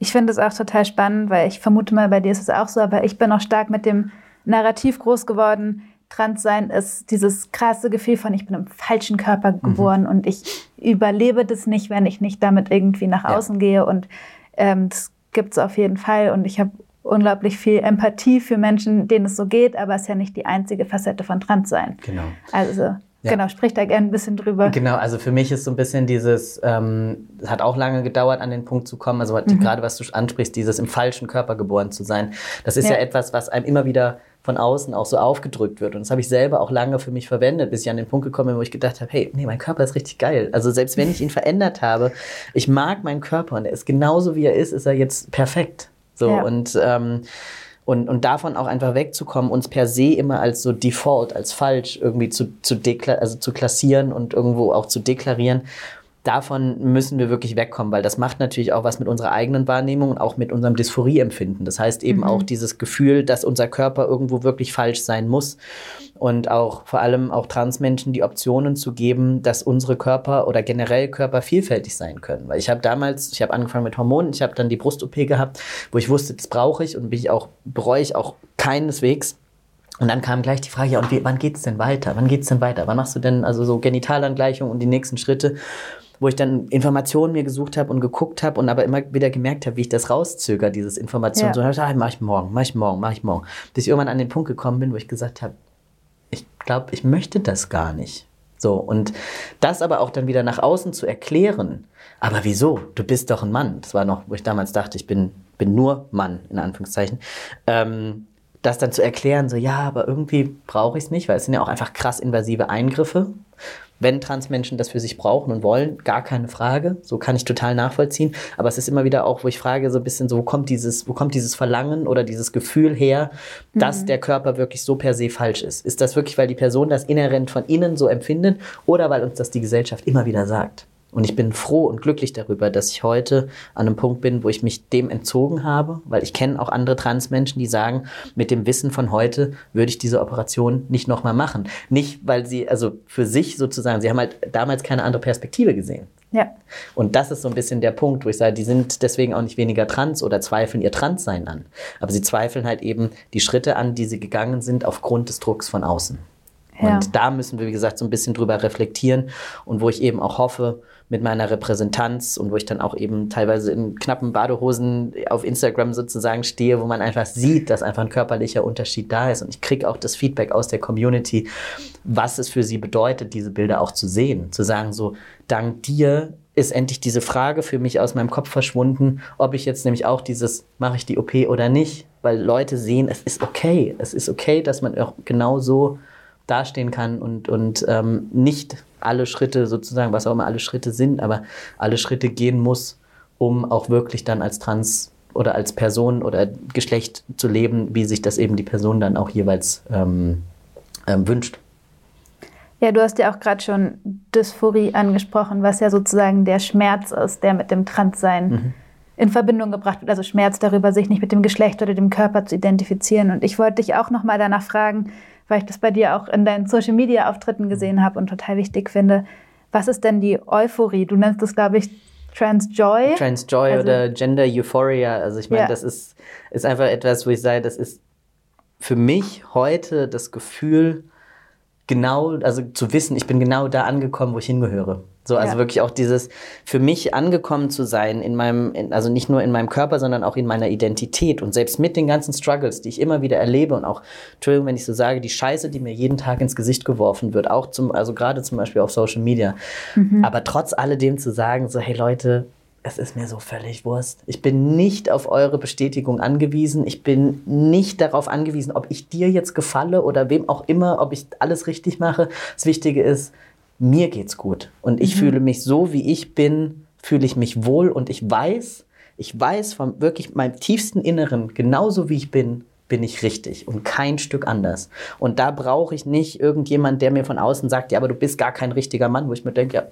D: Ich finde es auch total spannend, weil ich vermute mal, bei dir ist es auch so, aber ich bin auch stark mit dem Narrativ groß geworden. Transsein ist dieses krasse Gefühl von, ich bin im falschen Körper mhm. geboren mhm. und ich überlebe das nicht, wenn ich nicht damit irgendwie nach außen ja. gehe. Und ähm, das gibt es auf jeden Fall. Und ich habe unglaublich viel Empathie für Menschen, denen es so geht, aber es ist ja nicht die einzige Facette von Transsein.
A: Genau.
D: Also ja. Genau, sprich da gerne ein bisschen drüber.
A: Genau, also für mich ist so ein bisschen dieses, ähm, es hat auch lange gedauert, an den Punkt zu kommen, also mhm. gerade was du ansprichst, dieses im falschen Körper geboren zu sein. Das ist ja, ja etwas, was einem immer wieder von außen auch so aufgedrückt wird. Und das habe ich selber auch lange für mich verwendet, bis ich an den Punkt gekommen bin, wo ich gedacht habe, hey, nee, mein Körper ist richtig geil. Also selbst wenn ich ihn verändert habe, ich mag meinen Körper und er ist genauso wie er ist, ist er jetzt perfekt. So ja. und ähm, und, und davon auch einfach wegzukommen, uns per se immer als so Default, als falsch irgendwie zu, zu, also zu klassieren und irgendwo auch zu deklarieren davon müssen wir wirklich wegkommen, weil das macht natürlich auch was mit unserer eigenen Wahrnehmung und auch mit unserem Dysphorieempfinden. Das heißt eben mhm. auch dieses Gefühl, dass unser Körper irgendwo wirklich falsch sein muss und auch vor allem auch Transmenschen die Optionen zu geben, dass unsere Körper oder generell Körper vielfältig sein können. Weil ich habe damals, ich habe angefangen mit Hormonen, ich habe dann die Brust-OP gehabt, wo ich wusste, das brauche ich und bin ich auch bereue ich auch keineswegs. Und dann kam gleich die Frage, ja, und wie, wann geht's denn weiter? Wann geht's denn weiter? Wann machst du denn also so Genitalangleichung und die nächsten Schritte? Wo ich dann Informationen mir gesucht habe und geguckt habe und aber immer wieder gemerkt habe, wie ich das rauszöger, dieses Information. Ja. So habe ich gesagt, ah, mach ich morgen, mach ich morgen, mach ich morgen. Bis ich irgendwann an den Punkt gekommen bin, wo ich gesagt habe, ich glaube, ich möchte das gar nicht. So, und das aber auch dann wieder nach außen zu erklären. Aber wieso? Du bist doch ein Mann. Das war noch, wo ich damals dachte, ich bin, bin nur Mann, in Anführungszeichen. Ähm, das dann zu erklären, so, ja, aber irgendwie brauche ich es nicht, weil es sind ja auch einfach krass invasive Eingriffe wenn Transmenschen das für sich brauchen und wollen, gar keine Frage. So kann ich total nachvollziehen. Aber es ist immer wieder auch, wo ich frage, so ein bisschen so, wo kommt dieses, wo kommt dieses Verlangen oder dieses Gefühl her, dass mhm. der Körper wirklich so per se falsch ist? Ist das wirklich, weil die Person das inhärent von innen so empfindet oder weil uns das die Gesellschaft immer wieder sagt? Und ich bin froh und glücklich darüber, dass ich heute an einem Punkt bin, wo ich mich dem entzogen habe, weil ich kenne auch andere Transmenschen, die sagen, mit dem Wissen von heute würde ich diese Operation nicht nochmal machen. Nicht, weil sie, also für sich sozusagen, sie haben halt damals keine andere Perspektive gesehen.
D: Ja.
A: Und das ist so ein bisschen der Punkt, wo ich sage, die sind deswegen auch nicht weniger trans oder zweifeln ihr Transsein an. Aber sie zweifeln halt eben die Schritte an, die sie gegangen sind aufgrund des Drucks von außen.
D: Ja.
A: Und da müssen wir, wie gesagt, so ein bisschen drüber reflektieren und wo ich eben auch hoffe, mit meiner Repräsentanz und wo ich dann auch eben teilweise in knappen Badehosen auf Instagram sozusagen stehe, wo man einfach sieht, dass einfach ein körperlicher Unterschied da ist. Und ich kriege auch das Feedback aus der Community, was es für sie bedeutet, diese Bilder auch zu sehen. Zu sagen, so, dank dir ist endlich diese Frage für mich aus meinem Kopf verschwunden, ob ich jetzt nämlich auch dieses, mache ich die OP oder nicht, weil Leute sehen, es ist okay. Es ist okay, dass man auch genau so dastehen kann und, und ähm, nicht alle Schritte sozusagen, was auch immer alle Schritte sind, aber alle Schritte gehen muss, um auch wirklich dann als Trans oder als Person oder Geschlecht zu leben, wie sich das eben die Person dann auch jeweils ähm, ähm, wünscht.
D: Ja, du hast ja auch gerade schon Dysphorie angesprochen, was ja sozusagen der Schmerz ist, der mit dem Transsein
A: Mhm.
D: in Verbindung gebracht wird. Also Schmerz darüber, sich nicht mit dem Geschlecht oder dem Körper zu identifizieren. Und ich wollte dich auch nochmal danach fragen, weil ich das bei dir auch in deinen Social-Media-Auftritten gesehen habe und total wichtig finde. Was ist denn die Euphorie? Du nennst das, glaube ich, Transjoy.
A: Transjoy
D: Also-
A: oder Gender Euphoria. Also ich meine,
D: Ja.
A: das ist, ist einfach etwas, wo ich sage, das ist für mich heute das Gefühl, genau, also zu wissen, ich bin genau da angekommen, wo ich hingehöre. So, also
D: Ja.
A: wirklich auch dieses, für mich angekommen zu sein in meinem, in, also nicht nur in meinem Körper, sondern auch in meiner Identität und selbst mit den ganzen Struggles, die ich immer wieder erlebe und auch, Entschuldigung, wenn ich so sage, die Scheiße, die mir jeden Tag ins Gesicht geworfen wird, auch zum, also gerade zum Beispiel auf Social Media. Aber trotz alledem zu sagen, so, hey Leute, es ist mir so völlig Wurst. Ich bin nicht auf eure Bestätigung angewiesen. Ich bin nicht darauf angewiesen, ob ich dir jetzt gefalle oder wem auch immer, ob ich alles richtig mache. Das Wichtige ist, mir geht's gut. Und ich fühle mich so, wie ich bin, fühle ich mich wohl und ich weiß, ich weiß von wirklich meinem tiefsten Inneren, genauso wie ich bin, bin ich richtig und kein Stück anders. Und da brauche ich nicht irgendjemand, der mir von außen sagt, ja, aber du bist gar kein richtiger Mann, wo ich mir denke, ja,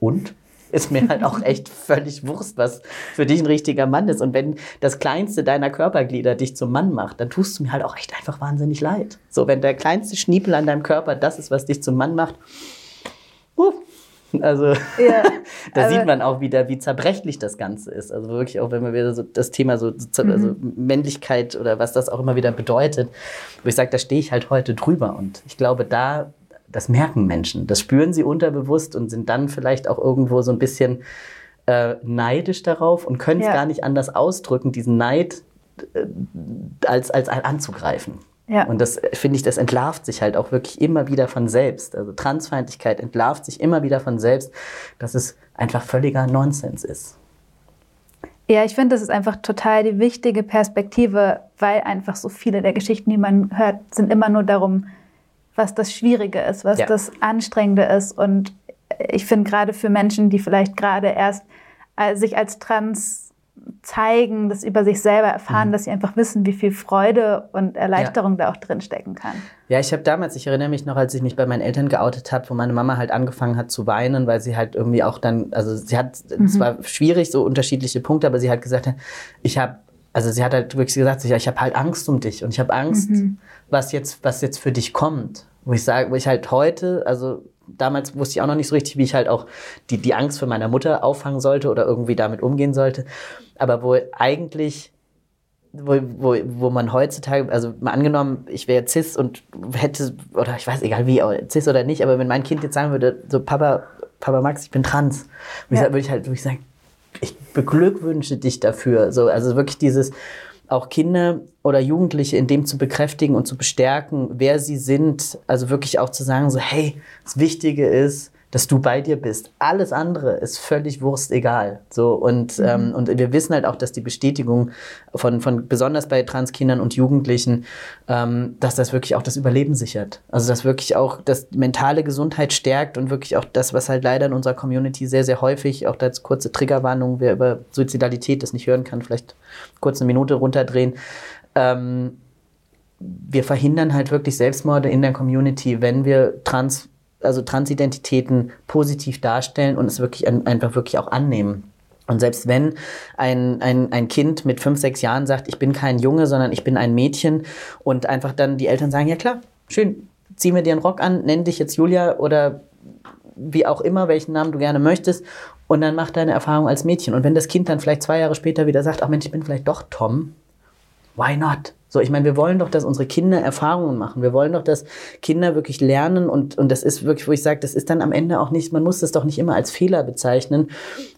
A: und? Ist mir halt auch echt völlig Wurst, was für dich ein richtiger Mann ist. Und wenn das kleinste deiner Körperglieder dich zum Mann macht, dann tust du mir halt auch echt einfach wahnsinnig leid. So, wenn der kleinste Schniepel an deinem Körper das ist, was dich zum Mann macht, uh, also
D: Ja,
A: da sieht man auch wieder, wie zerbrechlich das Ganze ist. Also wirklich auch, wenn man wieder so das Thema so, so also Männlichkeit oder was das auch immer wieder bedeutet, wo ich sage, da stehe ich halt heute drüber. Und ich glaube, da, das merken Menschen, das spüren sie unterbewusst und sind dann vielleicht auch irgendwo so ein bisschen äh, neidisch darauf und können es
D: Ja.
A: gar nicht anders ausdrücken, diesen Neid äh, als, als anzugreifen.
D: Ja.
A: Und das äh, finde ich, das entlarvt sich halt auch wirklich immer wieder von selbst. Also Transfeindlichkeit entlarvt sich immer wieder von selbst, dass es einfach völliger Nonsens ist.
D: Ja, ich finde, das ist einfach total die wichtige Perspektive, weil einfach so viele der Geschichten, die man hört, sind immer nur darum, was das Schwierige ist, was
A: Ja.
D: das Anstrengende ist. Und ich finde gerade für Menschen, die vielleicht gerade erst äh, sich als trans zeigen, das über sich selber erfahren,
A: Mhm.
D: dass sie einfach wissen, wie viel Freude und Erleichterung da auch drin stecken kann.
A: Ja, ich habe damals, ich erinnere mich noch, als ich mich bei meinen Eltern geoutet habe, wo meine Mama halt angefangen hat zu weinen, weil sie halt irgendwie auch dann, also sie hat, es war schwierig, so unterschiedliche Punkte, aber sie hat gesagt, ich habe, also sie hat halt wirklich gesagt, ich, ich habe halt Angst um dich und ich habe Angst, was jetzt, was jetzt für dich kommt. Wo ich sage, wo ich halt heute, also damals wusste ich auch noch nicht so richtig, wie ich halt auch die, die Angst für meiner Mutter auffangen sollte oder irgendwie damit umgehen sollte. Aber wo eigentlich wo, wo, wo man heutzutage, also mal angenommen, ich wäre cis und hätte, oder ich weiß, egal wie, cis oder nicht, aber wenn mein Kind jetzt sagen würde, so Papa, Papa Max, ich bin trans, würde ich
D: Ja.
A: sa- würde ich halt würde ich sagen, ich beglückwünsche dich dafür. So, also wirklich dieses, auch Kinder oder Jugendliche in dem zu bekräftigen und zu bestärken, wer sie sind. Also wirklich auch zu sagen, so, hey, das Wichtige ist, dass du bei dir bist. Alles andere ist völlig Wurst egal. So, und, ähm, und wir wissen halt auch, dass die Bestätigung von, von besonders bei Transkindern und Jugendlichen, ähm, dass das wirklich auch das Überleben sichert. Also dass wirklich auch das mentale Gesundheit stärkt und wirklich auch das, was halt leider in unserer Community sehr, sehr häufig, auch da als kurze Triggerwarnung, wer über Suizidalität das nicht hören kann, vielleicht kurz eine Minute runterdrehen. Ähm, wir verhindern halt wirklich Selbstmorde in der Community, wenn wir trans also Transidentitäten positiv darstellen und es wirklich ein, einfach wirklich auch annehmen. Und selbst wenn ein, ein, ein Kind mit fünf, sechs Jahren sagt, ich bin kein Junge, sondern ich bin ein Mädchen und einfach dann die Eltern sagen, ja klar, schön, zieh mir dir einen Rock an, nenn dich jetzt Julia oder wie auch immer, welchen Namen du gerne möchtest und dann mach deine Erfahrung als Mädchen. Und wenn das Kind dann vielleicht zwei Jahre später wieder sagt, ach Mensch, ich bin vielleicht doch Tom, why not? So, ich meine, wir wollen doch, dass unsere Kinder Erfahrungen machen. Wir wollen doch, dass Kinder wirklich lernen und, und das ist wirklich, wo ich sage, das ist dann am Ende auch nicht, man muss das doch nicht immer als Fehler bezeichnen,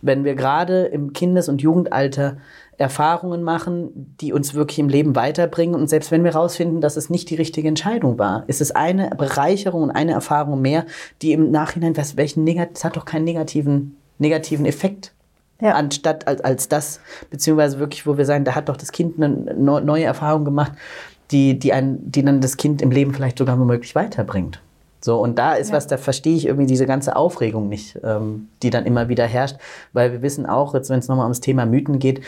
A: wenn wir gerade im Kindes- und Jugendalter Erfahrungen machen, die uns wirklich im Leben weiterbringen. Und selbst wenn wir herausfinden, dass es nicht die richtige Entscheidung war, ist es eine Bereicherung und eine Erfahrung mehr, die im Nachhinein, was, welchen das hat doch keinen negativen, negativen Effekt ja. anstatt als, als das, beziehungsweise wirklich, wo wir sagen, da hat doch das Kind eine neue Erfahrung gemacht, die, die, ein, die dann das Kind im Leben vielleicht sogar womöglich weiterbringt. So, und da ist ja. was, da verstehe ich irgendwie diese ganze Aufregung nicht, ähm, die dann immer wieder herrscht, weil wir wissen auch, jetzt wenn es nochmal ums Thema Mythen geht,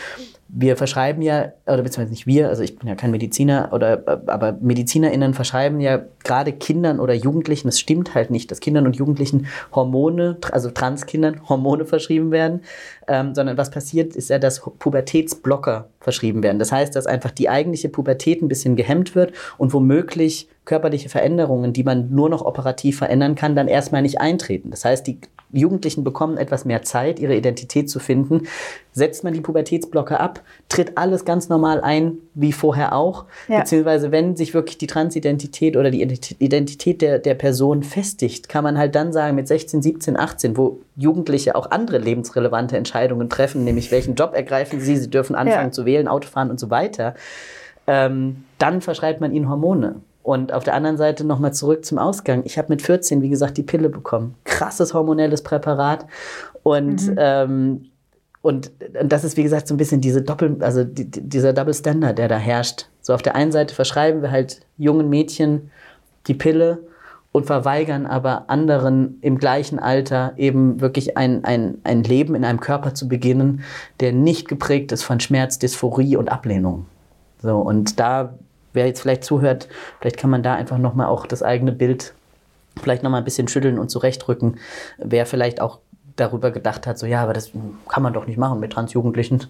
A: wir verschreiben ja, oder beziehungsweise nicht wir, also ich bin ja kein Mediziner, oder, aber MedizinerInnen verschreiben ja gerade Kindern oder Jugendlichen, es stimmt halt nicht, dass Kindern und Jugendlichen Hormone, also Transkindern Hormone verschrieben werden, ähm, sondern was passiert, ist ja, dass Pubertätsblocker verschrieben werden. Das heißt, dass einfach die eigentliche Pubertät ein bisschen gehemmt wird und womöglich körperliche Veränderungen, die man nur noch operativ verändern kann, dann erstmal nicht eintreten. Das heißt, die Jugendlichen bekommen etwas mehr Zeit, ihre Identität zu finden. Setzt man die Pubertätsblocke ab, tritt alles ganz normal ein, wie vorher auch. Ja. Beziehungsweise, wenn sich wirklich die Transidentität oder die Identität der, der Person festigt, kann man halt dann sagen, mit 16, 17, 18, wo Jugendliche auch andere lebensrelevante Entscheidungen treffen, nämlich welchen Job ergreifen sie, sie dürfen anfangen ja. zu wählen, Auto fahren und so weiter, ähm, dann verschreibt man ihnen Hormone. Und auf der anderen Seite nochmal zurück zum Ausgang. Ich habe mit 14, wie gesagt, die Pille bekommen. Krasses hormonelles Präparat. Und, mhm. ähm, und das ist, wie gesagt, so ein bisschen diese Doppel, also die, dieser Double Standard, der da herrscht. So auf der einen Seite verschreiben wir halt jungen Mädchen die Pille und verweigern aber anderen im gleichen Alter eben wirklich ein, ein, ein Leben in einem Körper zu beginnen, der nicht geprägt ist von Schmerz, Dysphorie und Ablehnung. So, und da wer jetzt vielleicht zuhört, vielleicht kann man da einfach nochmal auch das eigene Bild vielleicht nochmal ein bisschen schütteln und zurechtrücken. Wer vielleicht auch darüber gedacht hat, so ja, aber das kann man doch nicht machen mit Transjugendlichen.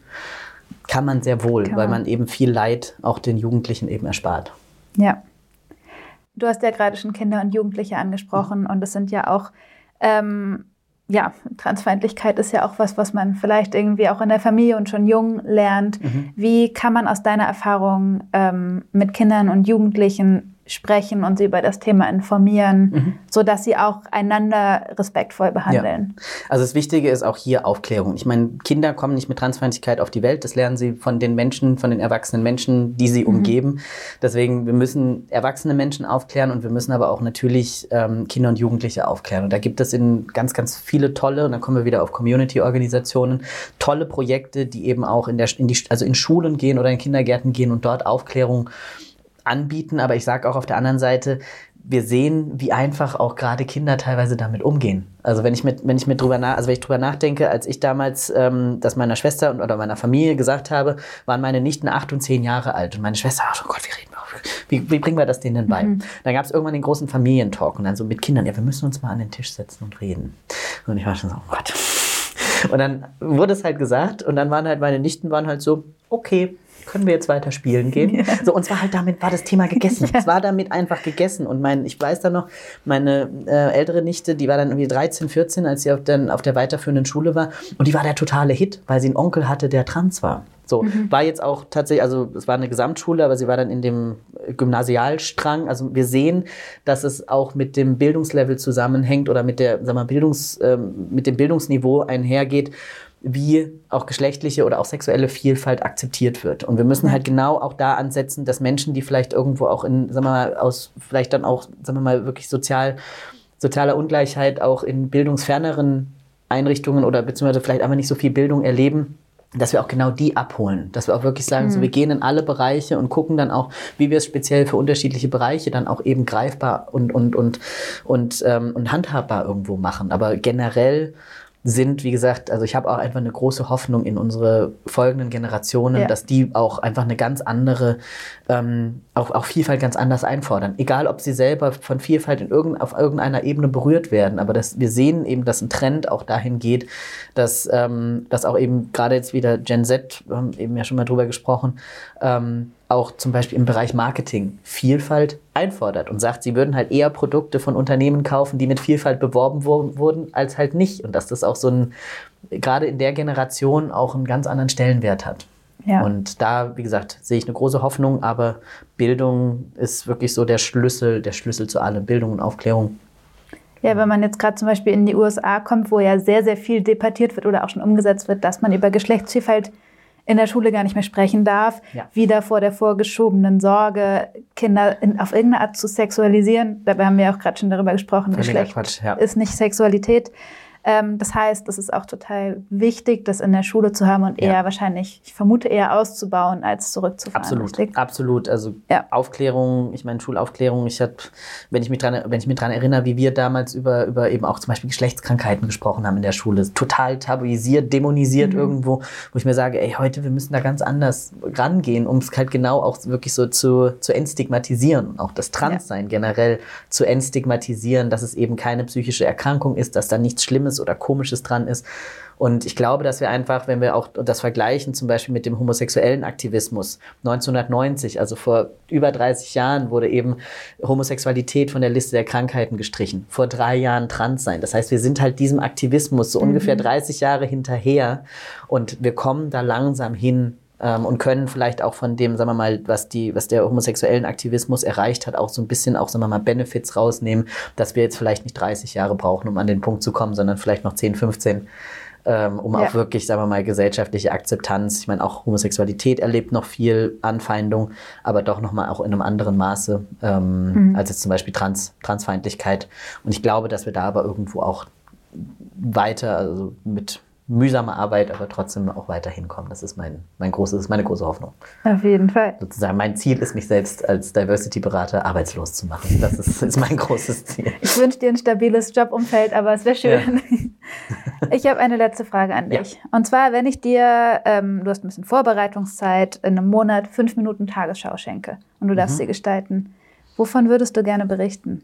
A: Kann man sehr wohl, man. weil man eben viel Leid auch den Jugendlichen eben erspart.
D: Ja. Du hast ja gerade schon Kinder und Jugendliche angesprochen mhm. und es sind ja auch ähm, ja, Transfeindlichkeit ist ja auch was, was man vielleicht irgendwie auch in der Familie und schon jung lernt. Mhm. Wie kann man aus deiner Erfahrung ähm, mit Kindern und Jugendlichen sprechen und sie über das Thema informieren, mhm. so dass sie auch einander respektvoll behandeln.
A: Ja. Also das Wichtige ist auch hier Aufklärung. Ich meine, Kinder kommen nicht mit Transfeindlichkeit auf die Welt. Das lernen sie von den Menschen, von den erwachsenen Menschen, die sie mhm. umgeben. Deswegen, wir müssen erwachsene Menschen aufklären und wir müssen aber auch natürlich ähm, Kinder und Jugendliche aufklären. Und da gibt es in ganz, ganz viele tolle, und dann kommen wir wieder auf Community-Organisationen, tolle Projekte, die eben auch in der, in die, also in Schulen gehen oder in Kindergärten gehen und dort Aufklärung anbieten, aber ich sage auch auf der anderen Seite, wir sehen, wie einfach auch gerade Kinder teilweise damit umgehen. Also wenn ich mit, wenn ich mit drüber nach, also wenn ich drüber nachdenke, als ich damals ähm, das meiner Schwester und, oder meiner Familie gesagt habe, waren meine Nichten acht und zehn Jahre alt und meine Schwester, oh Gott, wie reden wir, wie, wie bringen wir das denen denn bei? Mhm. Dann gab es irgendwann den großen Familientalk und dann so mit Kindern, ja, wir müssen uns mal an den Tisch setzen und reden. Und ich war schon so, oh Gott. Und dann wurde es halt gesagt und dann waren halt meine Nichten waren halt so, okay, können wir jetzt weiter spielen gehen? Ja. So, und zwar halt damit war das Thema gegessen. Ja. Es war damit einfach gegessen. Und mein, ich weiß da noch, meine äh, ältere Nichte, die war dann irgendwie 13, 14, als sie auf, den, auf der weiterführenden Schule war. Und die war der totale Hit, weil sie einen Onkel hatte, der trans war. So, mhm. war jetzt auch tatsächlich, also es war eine Gesamtschule, aber sie war dann in dem Gymnasialstrang. Also wir sehen, dass es auch mit dem Bildungslevel zusammenhängt oder mit der, sag mal, Bildungs, ähm, mit dem Bildungsniveau einhergeht wie auch geschlechtliche oder auch sexuelle Vielfalt akzeptiert wird. Und wir müssen halt genau auch da ansetzen, dass Menschen, die vielleicht irgendwo auch in, sagen wir mal, aus vielleicht dann auch, sagen wir mal, wirklich sozial, sozialer Ungleichheit auch in bildungsferneren Einrichtungen oder beziehungsweise vielleicht einfach nicht so viel Bildung erleben, dass wir auch genau die abholen, dass wir auch wirklich sagen, mhm. so wir gehen in alle Bereiche und gucken dann auch, wie wir es speziell für unterschiedliche Bereiche dann auch eben greifbar und und und und ähm, und handhabbar irgendwo machen. Aber generell sind, wie gesagt, also ich habe auch einfach eine große Hoffnung in unsere folgenden Generationen, ja. dass die auch einfach eine ganz andere, ähm, auch, auch Vielfalt ganz anders einfordern. Egal, ob sie selber von Vielfalt in irgend, auf irgendeiner Ebene berührt werden, aber dass wir sehen eben, dass ein Trend auch dahin geht, dass, ähm, dass auch eben gerade jetzt wieder Gen Z, wir haben eben ja schon mal drüber gesprochen, ähm, auch zum Beispiel im Bereich Marketing Vielfalt einfordert und sagt, sie würden halt eher Produkte von Unternehmen kaufen, die mit Vielfalt beworben wurden, als halt nicht. Und dass das auch so ein, gerade in der Generation auch einen ganz anderen Stellenwert hat. Ja. Und da, wie gesagt, sehe ich eine große Hoffnung, aber Bildung ist wirklich so der Schlüssel, der Schlüssel zu allem, Bildung und Aufklärung.
D: Ja, wenn man jetzt gerade zum Beispiel in die USA kommt, wo ja sehr, sehr viel debattiert wird oder auch schon umgesetzt wird, dass man über Geschlechtsvielfalt in der Schule gar nicht mehr sprechen darf, ja. wieder vor der vorgeschobenen Sorge, Kinder in, auf irgendeine Art zu sexualisieren. Dabei haben wir auch gerade schon darüber gesprochen, Geschlecht Quatsch, ja. ist nicht Sexualität. Ähm, das heißt, es ist auch total wichtig, das in der Schule zu haben und eher ja. wahrscheinlich, ich vermute, eher auszubauen, als zurückzufahren.
A: Absolut, richtig? absolut. Also ja. Aufklärung, ich meine Schulaufklärung, ich habe, wenn ich mich dran, wenn ich mich dran erinnere, wie wir damals über, über eben auch zum Beispiel Geschlechtskrankheiten gesprochen haben in der Schule, total tabuisiert, dämonisiert mhm. irgendwo, wo ich mir sage, ey, heute, wir müssen da ganz anders rangehen, um es halt genau auch wirklich so zu, zu entstigmatisieren, auch das Transsein ja. generell zu entstigmatisieren, dass es eben keine psychische Erkrankung ist, dass da nichts Schlimmes Schlimmes oder Komisches dran ist. Und ich glaube, dass wir einfach, wenn wir auch das vergleichen, zum Beispiel mit dem homosexuellen Aktivismus 1990, also vor über 30 Jahren, wurde eben Homosexualität von der Liste der Krankheiten gestrichen. Vor drei Jahren trans sein. Das heißt, wir sind halt diesem Aktivismus so mhm. ungefähr 30 Jahre hinterher und wir kommen da langsam hin, ähm, und können vielleicht auch von dem, sagen wir mal, was die, was der homosexuellen Aktivismus erreicht hat, auch so ein bisschen auch, sagen wir mal, Benefits rausnehmen, dass wir jetzt vielleicht nicht 30 Jahre brauchen, um an den Punkt zu kommen, sondern vielleicht noch 10, 15. Ähm, um ja. auch wirklich, sagen wir mal, gesellschaftliche Akzeptanz. Ich meine, auch Homosexualität erlebt noch viel Anfeindung, aber doch nochmal auch in einem anderen Maße ähm, mhm. als jetzt zum Beispiel Trans, Transfeindlichkeit. Und ich glaube, dass wir da aber irgendwo auch weiter, also mit mühsame Arbeit, aber trotzdem auch weiter hinkommen. Das ist mein, mein großes, meine große Hoffnung.
D: Auf jeden Fall.
A: Sozusagen mein Ziel ist, mich selbst als Diversity-Berater arbeitslos zu machen. Das ist, ist mein großes Ziel.
D: Ich wünsche dir ein stabiles Jobumfeld, aber es wäre schön. Ja. Ich habe eine letzte Frage an dich. Ja. Und zwar, wenn ich dir, ähm, du hast ein bisschen Vorbereitungszeit, in einem Monat fünf Minuten Tagesschau schenke und du darfst mhm. sie gestalten, wovon würdest du gerne berichten?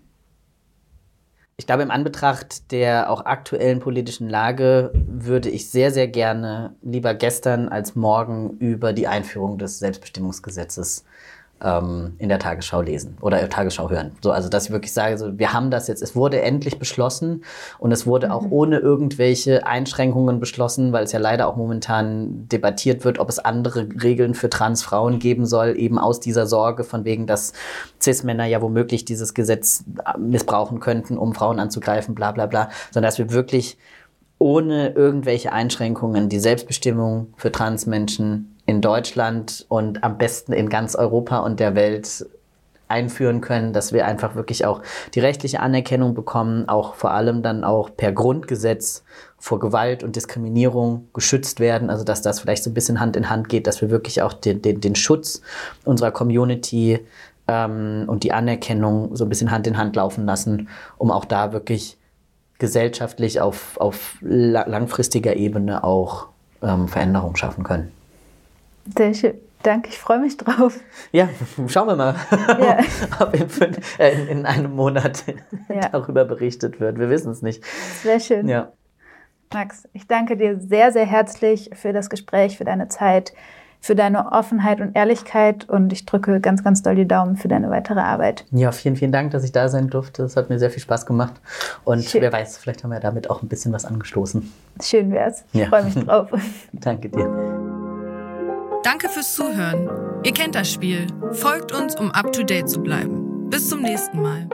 A: Ich glaube, im Anbetracht der auch aktuellen politischen Lage würde ich sehr, sehr gerne lieber gestern als morgen über die Einführung des Selbstbestimmungsgesetzes ähm, in der Tagesschau lesen oder Tagesschau hören. So, also dass ich wirklich sage, so, wir haben das jetzt, es wurde endlich beschlossen und es wurde auch mhm. ohne irgendwelche Einschränkungen beschlossen, weil es ja leider auch momentan debattiert wird, ob es andere Regeln für Transfrauen geben soll, eben aus dieser Sorge von wegen, dass Cis-Männer ja womöglich dieses Gesetz missbrauchen könnten, um Frauen anzugreifen, bla bla bla, sondern dass wir wirklich ohne irgendwelche Einschränkungen die Selbstbestimmung für Transmenschen in Deutschland und am besten in ganz Europa und der Welt einführen können, dass wir einfach wirklich auch die rechtliche Anerkennung bekommen, auch vor allem dann auch per Grundgesetz vor Gewalt und Diskriminierung geschützt werden. Also dass das vielleicht so ein bisschen Hand in Hand geht, dass wir wirklich auch den, den, den Schutz unserer Community ähm, und die Anerkennung so ein bisschen Hand in Hand laufen lassen, um auch da wirklich gesellschaftlich auf, auf langfristiger Ebene auch ähm, Veränderungen schaffen können.
D: Sehr schön. Danke, ich freue mich drauf.
A: Ja, schauen wir mal, ja. ob in, fünf, äh, in, in, einem Monat ja. darüber berichtet wird. Wir wissen es nicht.
D: Sehr schön. Ja. Max, ich danke dir sehr, sehr herzlich für das Gespräch, für deine Zeit, für deine Offenheit und Ehrlichkeit und ich drücke ganz, ganz doll die Daumen für deine weitere Arbeit.
A: Ja, vielen, vielen Dank, dass ich da sein durfte. Es hat mir sehr viel Spaß gemacht und Schön. wer weiß, vielleicht haben wir damit auch ein bisschen was angestoßen.
D: Schön wär's. Ich ja. freue mich drauf.
A: danke dir.
B: Danke fürs Zuhören. Ihr kennt das Spiel. Folgt uns, um up to date zu bleiben. Bis zum nächsten Mal.